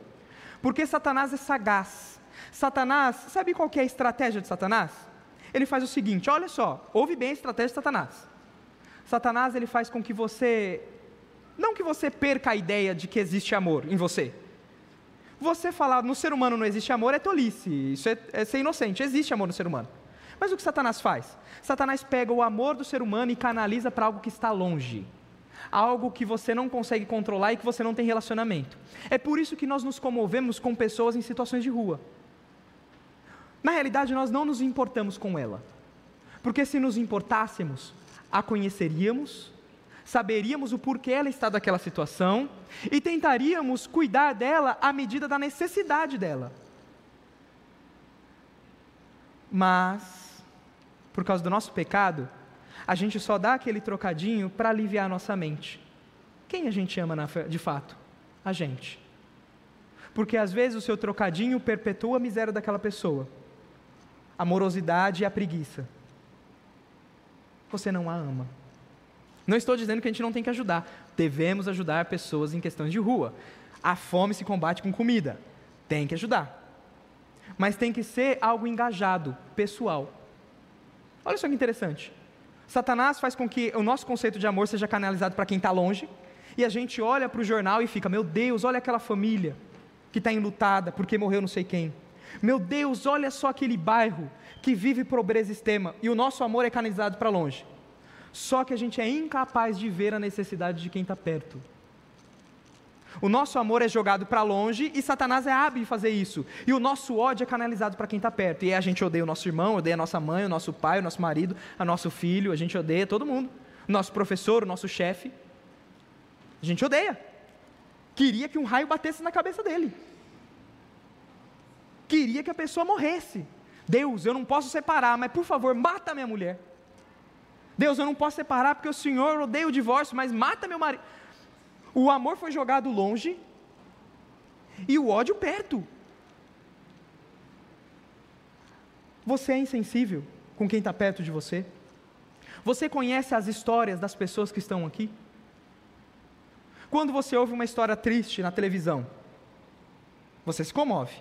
Porque Satanás é sagaz. Satanás, sabe qual é a estratégia de Satanás? Ele faz o seguinte, olha só, ouve bem a estratégia de Satanás. Satanás ele faz com que você não que você perca a ideia de que existe amor em você, Você falar no ser humano não existe amor é tolice, isso é, é ser inocente, existe amor no ser humano. Mas o que Satanás faz? Satanás pega o amor do ser humano e canaliza para algo que está longe, algo que você não consegue controlar e que você não tem relacionamento. É por isso que nós nos comovemos com pessoas em situações de rua. Na realidade, nós não nos importamos com ela, porque se nos importássemos, a conheceríamos, saberíamos o porquê ela está daquela situação e tentaríamos cuidar dela à medida da necessidade dela. Mas, por causa do nosso pecado, a gente só dá aquele trocadinho para aliviar a nossa mente. Quem a gente ama de fato? A gente. Porque às vezes o seu trocadinho perpetua a miséria daquela pessoa, a morosidade e a preguiça. Você não a ama. Não estou dizendo que a gente não tem que ajudar. Devemos ajudar pessoas em questões de rua. A fome se combate com comida. Tem que ajudar. Mas tem que ser algo engajado, pessoal. Olha só que interessante. Satanás faz com que o nosso conceito de amor seja canalizado para quem está longe, e a gente olha para o jornal e fica: meu Deus, olha aquela família que está enlutada porque morreu não sei quem. Meu Deus, olha só aquele bairro que vive pobreza extrema, e o nosso amor é canalizado para longe. Só que a gente é incapaz de ver a necessidade de quem está perto. O nosso amor é jogado para longe e Satanás é hábil em fazer isso. E o nosso ódio é canalizado para quem está perto. E a gente odeia o nosso irmão, odeia a nossa mãe, o nosso pai, o nosso marido, o nosso filho, a gente odeia todo mundo. O nosso professor, o nosso chefe. A gente odeia. Queria que um raio batesse na cabeça dele. Queria que a pessoa morresse. Deus, eu não posso separar, mas por favor, mata minha mulher. Deus, eu não posso separar porque o Senhor odeia o divórcio, mas mata meu marido. O amor foi jogado longe e o ódio perto. Você é insensível com quem está perto de você? Você conhece as histórias das pessoas que estão aqui? Quando você ouve uma história triste na televisão, você se comove.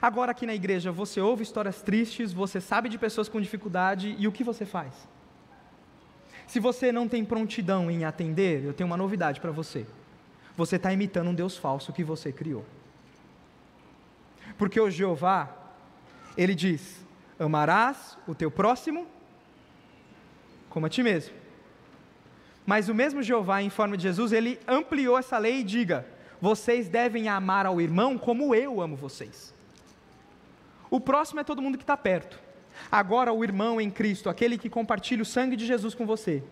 Agora, aqui na igreja, você ouve histórias tristes, você sabe de pessoas com dificuldade e o que você faz? Se você não tem prontidão em atender, eu tenho uma novidade para você. Você está imitando um Deus falso que você criou. Porque o Jeová, ele diz: amarás o teu próximo como a ti mesmo. Mas o mesmo Jeová, em forma de Jesus, ele ampliou essa lei e diga: vocês devem amar ao irmão como eu amo vocês. O próximo é todo mundo que está perto. Agora, o irmão em Cristo, aquele que compartilha o sangue de Jesus com você.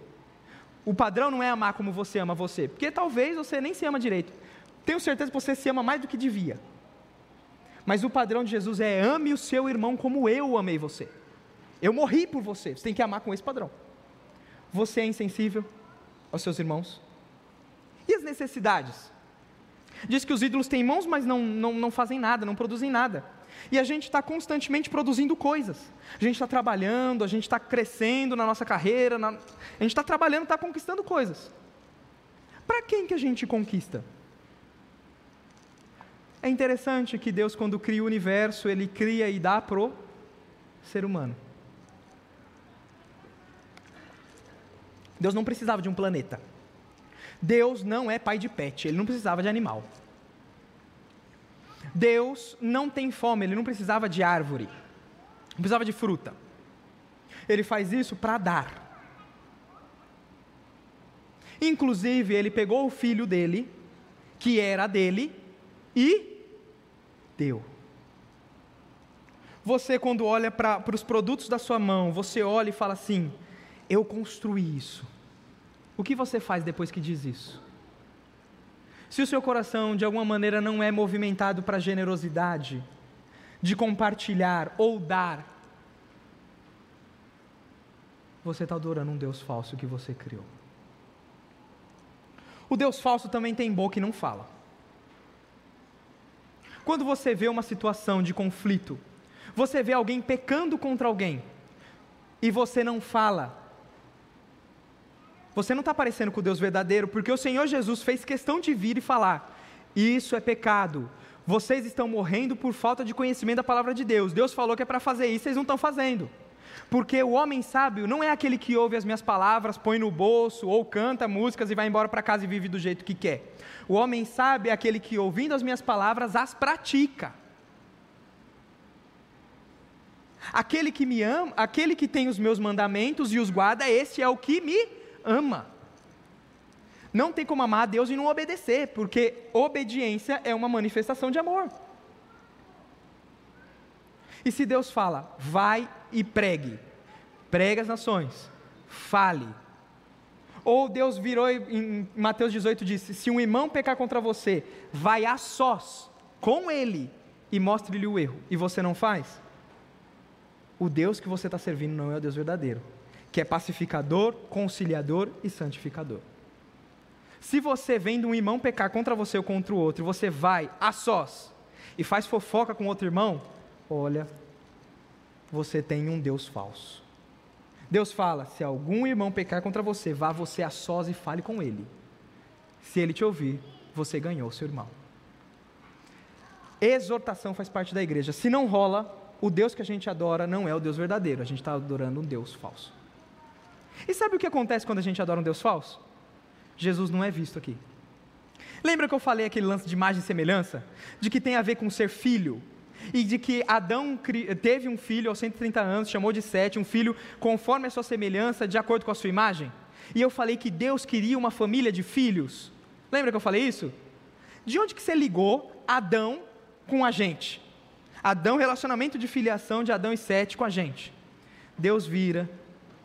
O padrão não é amar como você ama você, porque talvez você nem se ama direito. Tenho certeza que você se ama mais do que devia. Mas o padrão de Jesus é ame o seu irmão como eu amei você. Eu morri por você. Você tem que amar com esse padrão. Você é insensível aos seus irmãos? E as necessidades? Diz que os ídolos têm mãos, mas não, não, não fazem nada, não produzem nada. E a gente está constantemente produzindo coisas. A gente está trabalhando, a gente está crescendo na nossa carreira, na... a gente está trabalhando, está conquistando coisas. Para quem que a gente conquista? É interessante que Deus, quando cria o universo, Ele cria e dá pro ser humano. Deus não precisava de um planeta. Deus não é pai de pet, Ele não precisava de animal. Deus não tem fome, ele não precisava de árvore, não precisava de fruta. Ele faz isso para dar. Inclusive, ele pegou o filho dele, que era dele, e deu. Você, quando olha para os produtos da sua mão, você olha e fala assim: Eu construí isso. O que você faz depois que diz isso? Se o seu coração de alguma maneira não é movimentado para generosidade, de compartilhar ou dar, você está adorando um Deus falso que você criou. O Deus falso também tem boca e não fala. Quando você vê uma situação de conflito, você vê alguém pecando contra alguém, e você não fala, você não está parecendo com o Deus verdadeiro, porque o Senhor Jesus fez questão de vir e falar: Isso é pecado. Vocês estão morrendo por falta de conhecimento da palavra de Deus. Deus falou que é para fazer isso, vocês não estão fazendo. Porque o homem sábio não é aquele que ouve as minhas palavras, põe no bolso ou canta músicas e vai embora para casa e vive do jeito que quer. O homem sábio é aquele que, ouvindo as minhas palavras, as pratica. Aquele que me ama, aquele que tem os meus mandamentos e os guarda, esse é o que me ama. Não tem como amar a Deus e não obedecer, porque obediência é uma manifestação de amor. E se Deus fala, vai e pregue, pregue as nações, fale. Ou Deus virou em Mateus 18 disse: se um irmão pecar contra você, vai a sós com ele e mostre-lhe o erro, e você não faz. O Deus que você está servindo não é o Deus verdadeiro, que é pacificador, conciliador e santificador. Se você vendo um irmão pecar contra você ou contra o outro, você vai a sós e faz fofoca com outro irmão, olha, você tem um Deus falso. Deus fala: se algum irmão pecar contra você, vá você a sós e fale com ele. Se ele te ouvir, você ganhou seu irmão. Exortação faz parte da igreja. Se não rola, o Deus que a gente adora não é o Deus verdadeiro, a gente está adorando um Deus falso. E sabe o que acontece quando a gente adora um Deus falso? Jesus não é visto aqui. Lembra que eu falei aquele lance de imagem e semelhança? De que tem a ver com ser filho, e de que Adão teve um filho aos 130 anos, chamou de Sete, um filho conforme a sua semelhança, de acordo com a sua imagem. E eu falei que Deus queria uma família de filhos. Lembra que eu falei isso? De onde que você ligou Adão com a gente? Adão, relacionamento de filiação de Adão e Sete com a gente. Deus vira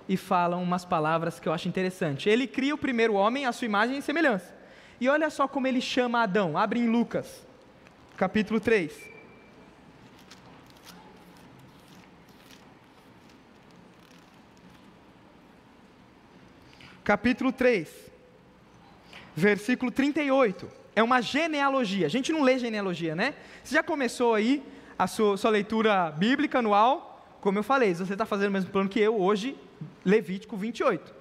e fala umas palavras que eu acho interessante. Ele cria o primeiro homem à sua imagem e semelhança. E olha só como ele chama Adão. Abre em Lucas, capítulo 3. capítulo 3, versículo 38. É uma genealogia. A gente não lê genealogia, né? Você já começou aí a sua, sua leitura bíblica anual? Como eu falei, se você está fazendo o mesmo plano que eu, hoje, Levítico 28.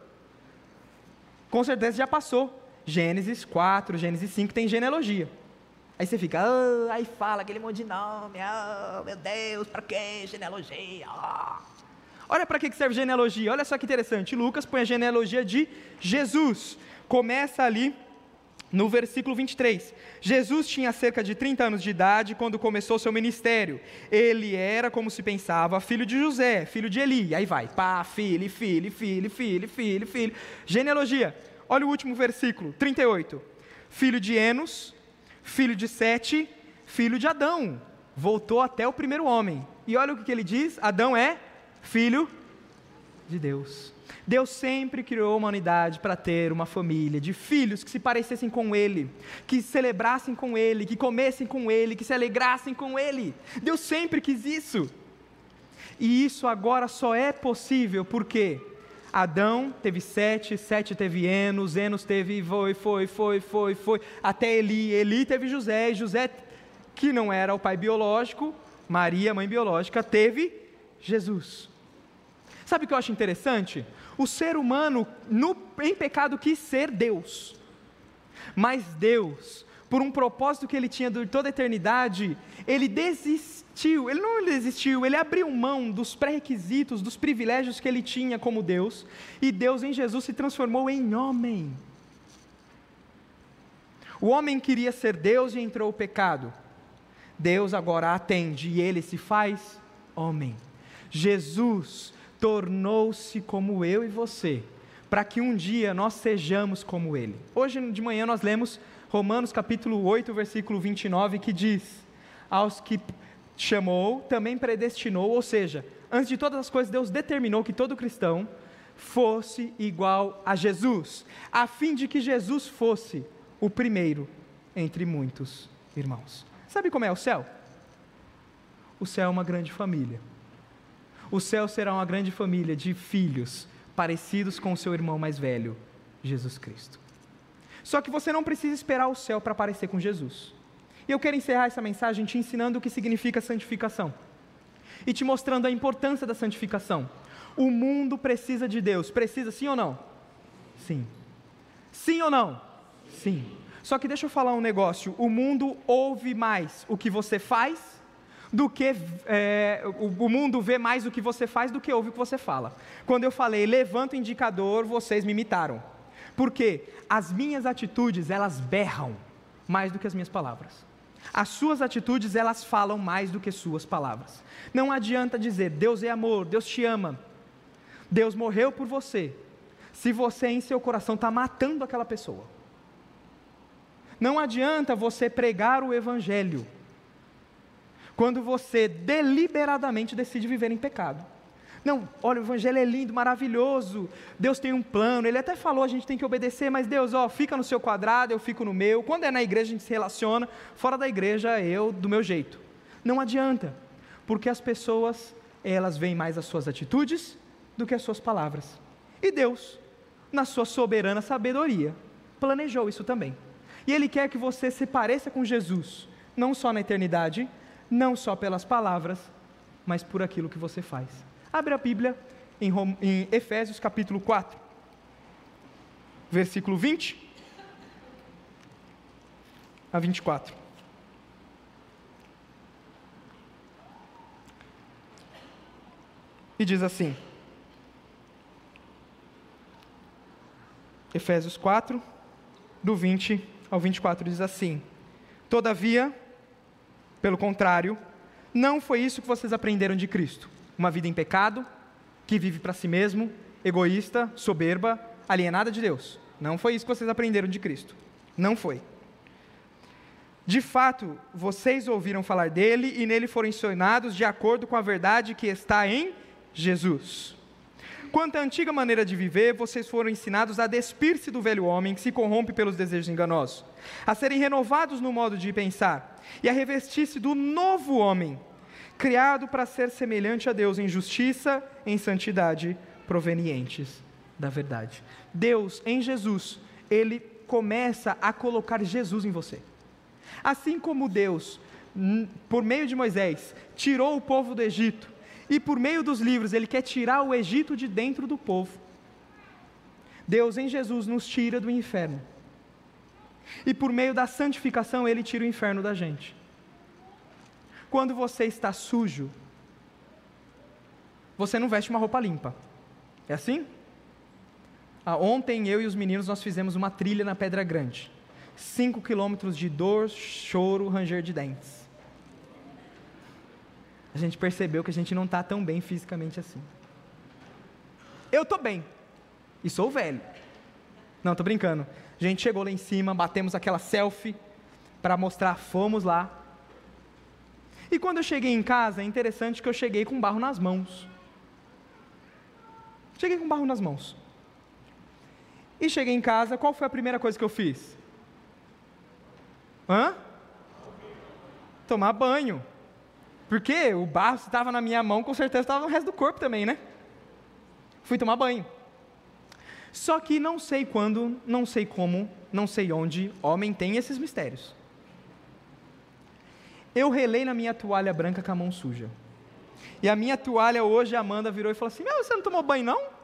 Com certeza já passou. Gênesis 4, Gênesis 5 tem genealogia. Aí você fica, oh, aí fala aquele monte de nome, oh, meu Deus, para que genealogia? Oh. Olha para que serve genealogia, olha só que interessante. Lucas põe a genealogia de Jesus. Começa ali no versículo 23. Jesus tinha cerca de 30 anos de idade quando começou seu ministério. Ele era, como se pensava, filho de José, filho de Eli. Aí vai, pá, filho, filho, filho, filho, filho, filho. Genealogia. Olha o último versículo, 38. Filho de Enos, filho de Sete, filho de Adão. Voltou até o primeiro homem. E olha o que ele diz: Adão é filho de Deus. Deus sempre criou a humanidade para ter uma família de filhos que se parecessem com Ele, que celebrassem com Ele, que comessem com Ele, que se alegrassem com Ele. Deus sempre quis isso. E isso agora só é possível porque Adão teve sete, sete teve Enos, Enos teve foi, foi, foi, foi, foi, até Eli, Eli teve José, e José, que não era o pai biológico, Maria, mãe biológica, teve Jesus. Sabe o que eu acho interessante? O ser humano, no, em pecado, quis ser Deus. Mas Deus, por um propósito que ele tinha de toda a eternidade, ele desistiu. Ele não desistiu, ele abriu mão dos pré-requisitos, dos privilégios que ele tinha como Deus. E Deus em Jesus se transformou em homem. O homem queria ser Deus e entrou o pecado. Deus agora atende e ele se faz homem. Jesus tornou-se como eu e você, para que um dia nós sejamos como Ele. Hoje de manhã nós lemos Romanos capítulo 8, versículo 29, que diz: Aos que chamou, também predestinou, ou seja, antes de todas as coisas, Deus determinou que todo cristão fosse igual a Jesus, a fim de que Jesus fosse o primeiro entre muitos irmãos. Sabe como é o céu? O céu é uma grande família o céu será uma grande família de filhos parecidos com o seu irmão mais velho, Jesus Cristo. Só que você não precisa esperar o céu para parecer com Jesus. E eu quero encerrar essa mensagem te ensinando o que significa santificação e te mostrando a importância da santificação. O mundo precisa de Deus, precisa sim ou não? Sim. Sim ou não? Sim. Só que deixa eu falar um negócio: o mundo ouve mais o que você faz do que é, o, o, mundo vê mais o que você faz do que ouve o que você fala. Quando eu falei levanta o indicador, vocês me imitaram. Porque as minhas atitudes, elas berram mais do que as minhas palavras. As suas atitudes, elas falam mais do que suas palavras. Não adianta dizer Deus é amor, Deus te ama, Deus morreu por você, se você em seu coração está matando aquela pessoa. Não adianta você pregar o Evangelho quando você deliberadamente decide viver em pecado. Não, olha, o evangelho é lindo, maravilhoso. Deus tem um plano. Ele até falou, a gente tem que obedecer, mas Deus, ó, fica no seu quadrado, eu fico no meu. Quando é na igreja a gente se relaciona, fora da igreja eu do meu jeito. Não adianta, porque as pessoas, elas veem mais as suas atitudes do que as suas palavras. E Deus, na sua soberana sabedoria, planejou isso também. E ele quer que você se pareça com Jesus, não só na eternidade, não só pelas palavras, mas por aquilo que você faz. Abre a Bíblia em, em Efésios capítulo 4, versículo 20 a 24. E diz assim: Efésios 4, do 20 ao 24, diz assim: Todavia, pelo contrário, não foi isso que vocês aprenderam de Cristo. Uma vida em pecado, que vive para si mesmo, egoísta, soberba, alienada de Deus. Não foi isso que vocês aprenderam de Cristo. Não foi. De fato, vocês ouviram falar dele e nele foram ensinados de acordo com a verdade que está em Jesus. Quanto à antiga maneira de viver, vocês foram ensinados a despir-se do velho homem que se corrompe pelos desejos enganosos, a serem renovados no modo de pensar e a revestir-se do novo homem, criado para ser semelhante a Deus em justiça, em santidade, provenientes da verdade. Deus, em Jesus, ele começa a colocar Jesus em você. Assim como Deus, por meio de Moisés, tirou o povo do Egito, e por meio dos livros, ele quer tirar o Egito de dentro do povo. Deus em Jesus nos tira do inferno. E por meio da santificação, ele tira o inferno da gente. Quando você está sujo, você não veste uma roupa limpa. É assim? Ah, ontem eu e os meninos nós fizemos uma trilha na Pedra Grande. Cinco quilômetros de dor, choro, ranger de dentes a gente percebeu que a gente não está tão bem fisicamente assim. Eu estou bem, e sou velho. Não, estou brincando. A gente chegou lá em cima, batemos aquela selfie para mostrar, fomos lá. E quando eu cheguei em casa, é interessante que eu cheguei com barro nas mãos. Cheguei com barro nas mãos. E cheguei em casa, qual foi a primeira coisa que eu fiz? Hã? Tomar banho. Porque o barro estava na minha mão, com certeza estava no resto do corpo também, né? Fui tomar banho. Só que não sei quando, não sei como, não sei onde, homem tem esses mistérios. Eu relei na minha toalha branca com a mão suja. E a minha toalha hoje, a Amanda virou e falou assim: Meu, você não tomou banho não?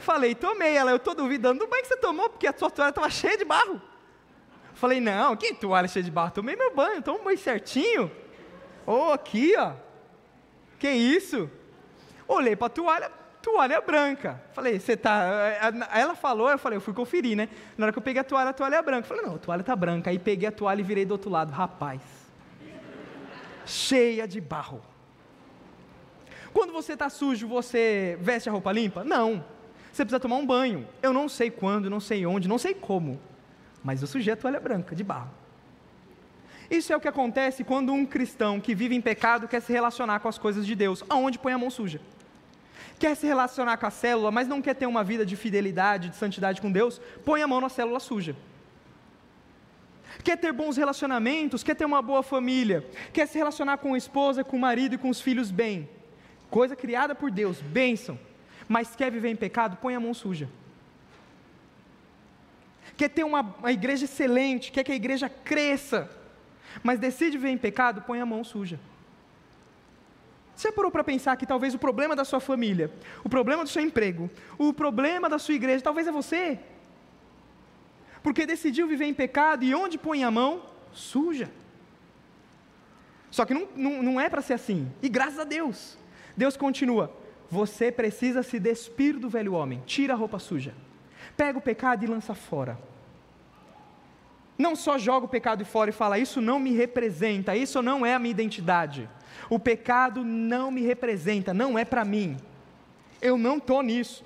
Falei, tomei. Ela, eu estou duvidando do banho que você tomou, porque a sua toalha estava cheia de barro. Falei, não, que toalha cheia de barro? Tomei meu banho, tomo banho certinho. Oh, aqui, ó. Que isso? Olhei para a toalha, toalha branca. Falei, você tá. Ela falou, eu falei, eu fui conferir, né? Na hora que eu peguei a toalha, a toalha é branca. Falei, não, a toalha tá branca. Aí peguei a toalha e virei do outro lado. Rapaz, cheia de barro. Quando você está sujo, você veste a roupa limpa? Não. Você precisa tomar um banho. Eu não sei quando, não sei onde, não sei como. Mas eu sujei a toalha branca de barro. Isso é o que acontece quando um cristão que vive em pecado quer se relacionar com as coisas de Deus. Aonde põe a mão suja? Quer se relacionar com a célula, mas não quer ter uma vida de fidelidade, de santidade com Deus? Põe a mão na célula suja. Quer ter bons relacionamentos, quer ter uma boa família, quer se relacionar com a esposa, com o marido e com os filhos bem. Coisa criada por Deus, bênção. Mas quer viver em pecado? Põe a mão suja quer ter uma, uma, igreja excelente, quer que a igreja cresça, mas decide viver em pecado, põe a mão suja. Você parou para pensar que talvez o problema da sua família, o problema do seu emprego, o problema da sua igreja, talvez é você? Porque decidiu viver em pecado e onde põe a mão? Suja. Só que não, não, não é para ser assim. E graças a Deus. Deus continua: você precisa se despir do velho homem, tira a roupa suja, pega o pecado e lança fora. Não só joga o pecado fora e fala, isso não me representa, isso não é a minha identidade. O pecado não me representa, não é para mim. Eu não estou nisso.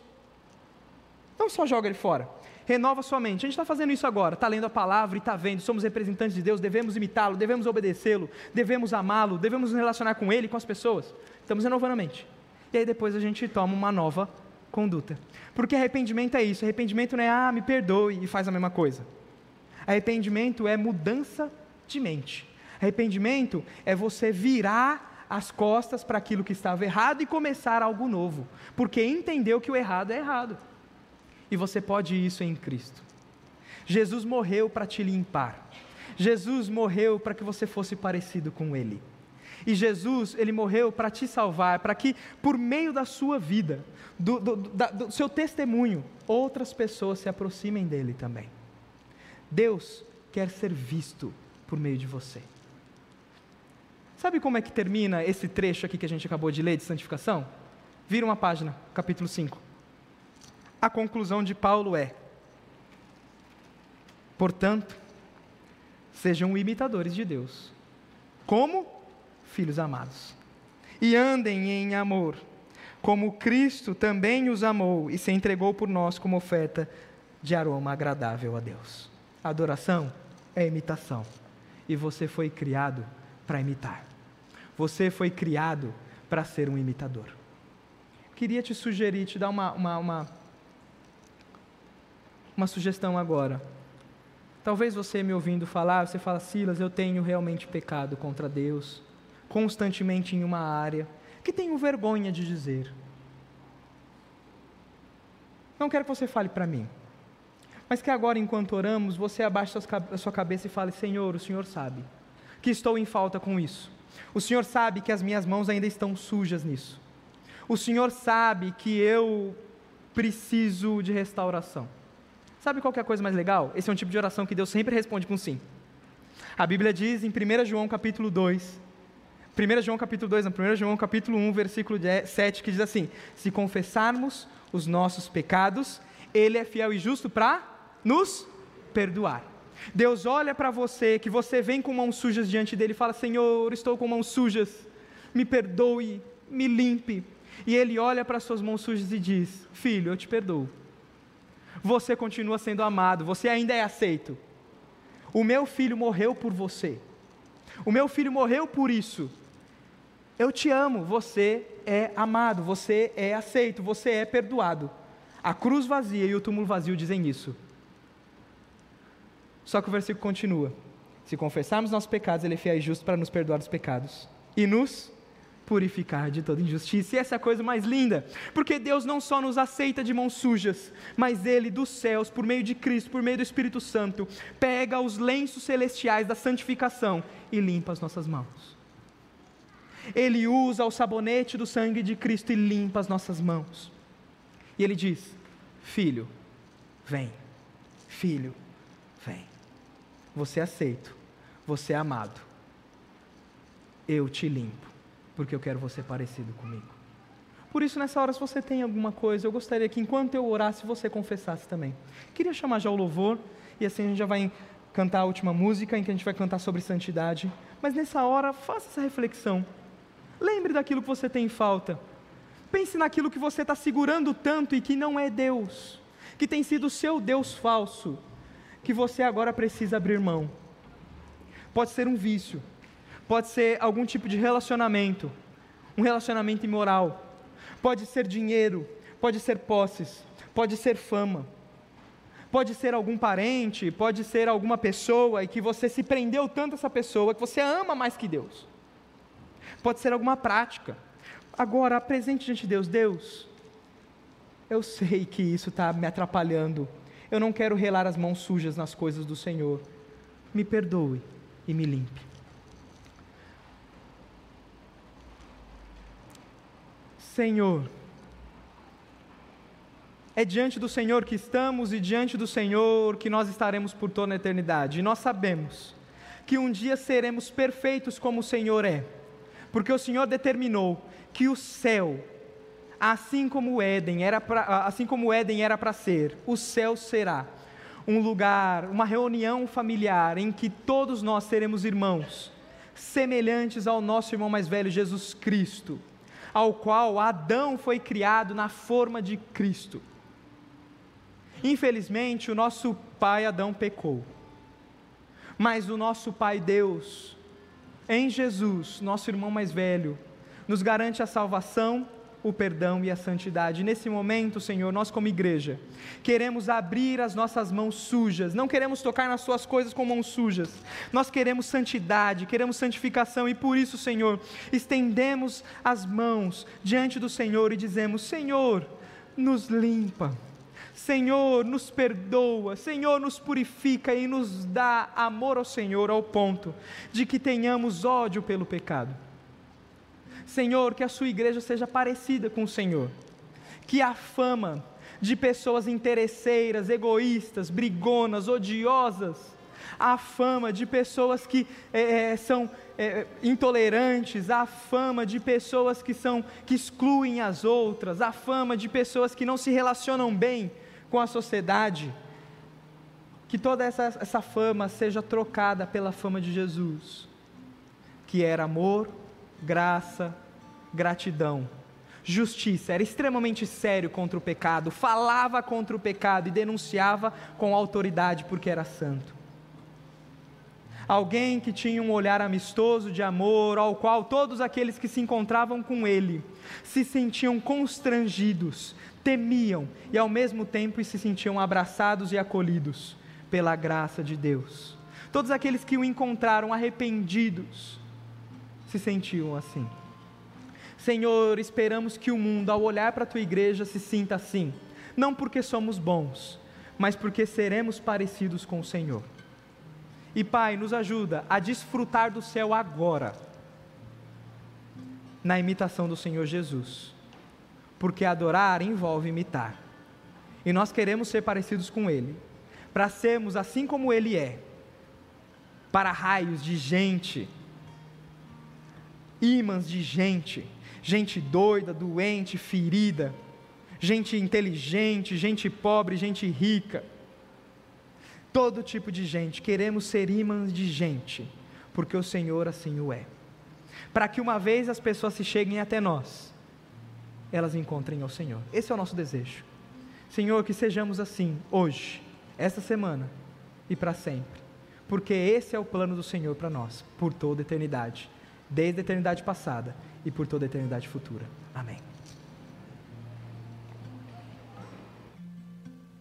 Não só joga ele fora, renova sua mente. A gente está fazendo isso agora, está lendo a palavra e está vendo, somos representantes de Deus, devemos imitá-lo, devemos obedecê-lo, devemos amá-lo, devemos nos relacionar com ele, com as pessoas. Estamos renovando a mente e aí depois a gente toma uma nova conduta. Porque arrependimento é isso, arrependimento não é, ah, me perdoe e faz a mesma coisa. Arrependimento é mudança de mente. Arrependimento é você virar as costas para aquilo que estava errado e começar algo novo, porque entendeu que o errado é errado. E você pode isso em Cristo. Jesus morreu para te limpar. Jesus morreu para que você fosse parecido com Ele. E Jesus, ele morreu para te salvar, para que por meio da sua vida, do, do, do seu testemunho, outras pessoas se aproximem dele também. Deus quer ser visto por meio de você. Sabe como é que termina esse trecho aqui que a gente acabou de ler de santificação? Vira uma página, capítulo 5. A conclusão de Paulo é: Portanto, sejam imitadores de Deus. Como? filhos amados. E andem em amor, como Cristo também os amou e se entregou por nós como oferta de aroma agradável a Deus. Adoração é imitação. E você foi criado para imitar. Você foi criado para ser um imitador. Queria te sugerir, te dar uma, uma, uma, uma sugestão agora. Talvez você me ouvindo falar, você fala, Silas, eu tenho realmente pecado contra Deus constantemente em uma área que tenho vergonha de dizer. Não quero que você fale para mim, mas que agora, enquanto oramos, você abaixe a sua cabeça e fale: Senhor, o Senhor sabe que estou em falta com isso. O Senhor sabe que as minhas mãos ainda estão sujas nisso. O Senhor sabe que eu preciso de restauração. Sabe qual é a coisa mais legal? Esse é um tipo de oração que Deus sempre responde com sim. A Bíblia diz em 1 João capítulo 2 1 João capítulo 2, não, 1 João capítulo 1, versículo 7, que diz assim: Se confessarmos os nossos pecados, Ele é fiel e justo para nos perdoar. Deus olha para você, que você vem com mãos sujas diante dele e fala: Senhor, estou com mãos sujas, me perdoe, me limpe. E ele olha para suas mãos sujas e diz: Filho, eu te perdoo. Você continua sendo amado, você ainda é aceito. O meu filho morreu por você. O meu filho morreu por isso. Eu te amo, você é amado, você é aceito, você é perdoado. A cruz vazia e o túmulo vazio dizem isso. Só que o versículo continua: Se confessarmos nossos pecados, Ele é fiel e justo para nos perdoar os pecados e nos purificar de toda injustiça. E essa é a coisa mais linda, porque Deus não só nos aceita de mãos sujas, mas Ele dos céus, por meio de Cristo, por meio do Espírito Santo, pega os lenços celestiais da santificação e limpa as nossas mãos. Ele usa o sabonete do sangue de Cristo e limpa as nossas mãos. E ele diz: Filho, vem. Filho, vem. Você é aceito. Você é amado. Eu te limpo, porque eu quero você parecido comigo. Por isso, nessa hora, se você tem alguma coisa, eu gostaria que enquanto eu orasse, você confessasse também. Queria chamar já o louvor, e assim a gente já vai cantar a última música, em que a gente vai cantar sobre santidade. Mas nessa hora, faça essa reflexão. Lembre daquilo que você tem em falta. Pense naquilo que você está segurando tanto e que não é Deus, que tem sido o seu Deus falso, que você agora precisa abrir mão. Pode ser um vício, pode ser algum tipo de relacionamento, um relacionamento imoral, pode ser dinheiro, pode ser posses, pode ser fama, pode ser algum parente, pode ser alguma pessoa e que você se prendeu tanto a essa pessoa que você ama mais que Deus pode ser alguma prática. Agora, apresente diante de Deus: Deus, eu sei que isso está me atrapalhando. Eu não quero relar as mãos sujas nas coisas do Senhor. Me perdoe e me limpe. Senhor, é diante do Senhor que estamos e diante do Senhor que nós estaremos por toda a eternidade. E nós sabemos que um dia seremos perfeitos como o Senhor é, porque o Senhor determinou que o céu, assim como Éden era pra, assim como Éden era para ser, o céu será um lugar, uma reunião familiar em que todos nós seremos irmãos, semelhantes ao nosso irmão mais velho Jesus Cristo, ao qual Adão foi criado na forma de Cristo. Infelizmente, o nosso pai Adão pecou. Mas o nosso pai Deus, em Jesus, nosso irmão mais velho, nos garante a salvação o perdão e a santidade. Nesse momento, Senhor, nós como igreja, queremos abrir as nossas mãos sujas, não queremos tocar nas Suas coisas com mãos sujas, nós queremos santidade, queremos santificação e por isso, Senhor, estendemos as mãos diante do Senhor e dizemos: Senhor, nos limpa. Senhor, nos perdoa, Senhor, nos purifica e nos dá amor ao Senhor ao ponto de que tenhamos ódio pelo pecado. Senhor, que a sua igreja seja parecida com o Senhor, que a fama de pessoas interesseiras, egoístas, brigonas, odiosas, a fama de pessoas que é, é, são é, intolerantes, a fama de pessoas que são que excluem as outras, a fama de pessoas que não se relacionam bem com a sociedade, que toda essa, essa fama seja trocada pela fama de Jesus, que era amor, graça, gratidão, justiça, era extremamente sério contra o pecado, falava contra o pecado e denunciava com autoridade porque era santo. Alguém que tinha um olhar amistoso de amor, ao qual todos aqueles que se encontravam com ele se sentiam constrangidos, temiam e ao mesmo tempo se sentiam abraçados e acolhidos pela graça de Deus. Todos aqueles que o encontraram arrependidos se sentiam assim. Senhor, esperamos que o mundo, ao olhar para a tua igreja, se sinta assim, não porque somos bons, mas porque seremos parecidos com o Senhor. E Pai, nos ajuda a desfrutar do céu agora, na imitação do Senhor Jesus, porque adorar envolve imitar, e nós queremos ser parecidos com Ele, para sermos assim como Ele é, para raios de gente, ímãs de gente, gente doida, doente, ferida, gente inteligente, gente pobre, gente rica, todo tipo de gente. Queremos ser imãs de gente, porque o Senhor assim o é. Para que uma vez as pessoas se cheguem até nós, elas encontrem ao Senhor. Esse é o nosso desejo. Senhor, que sejamos assim hoje, esta semana e para sempre. Porque esse é o plano do Senhor para nós, por toda eternidade, desde a eternidade passada e por toda a eternidade futura. Amém.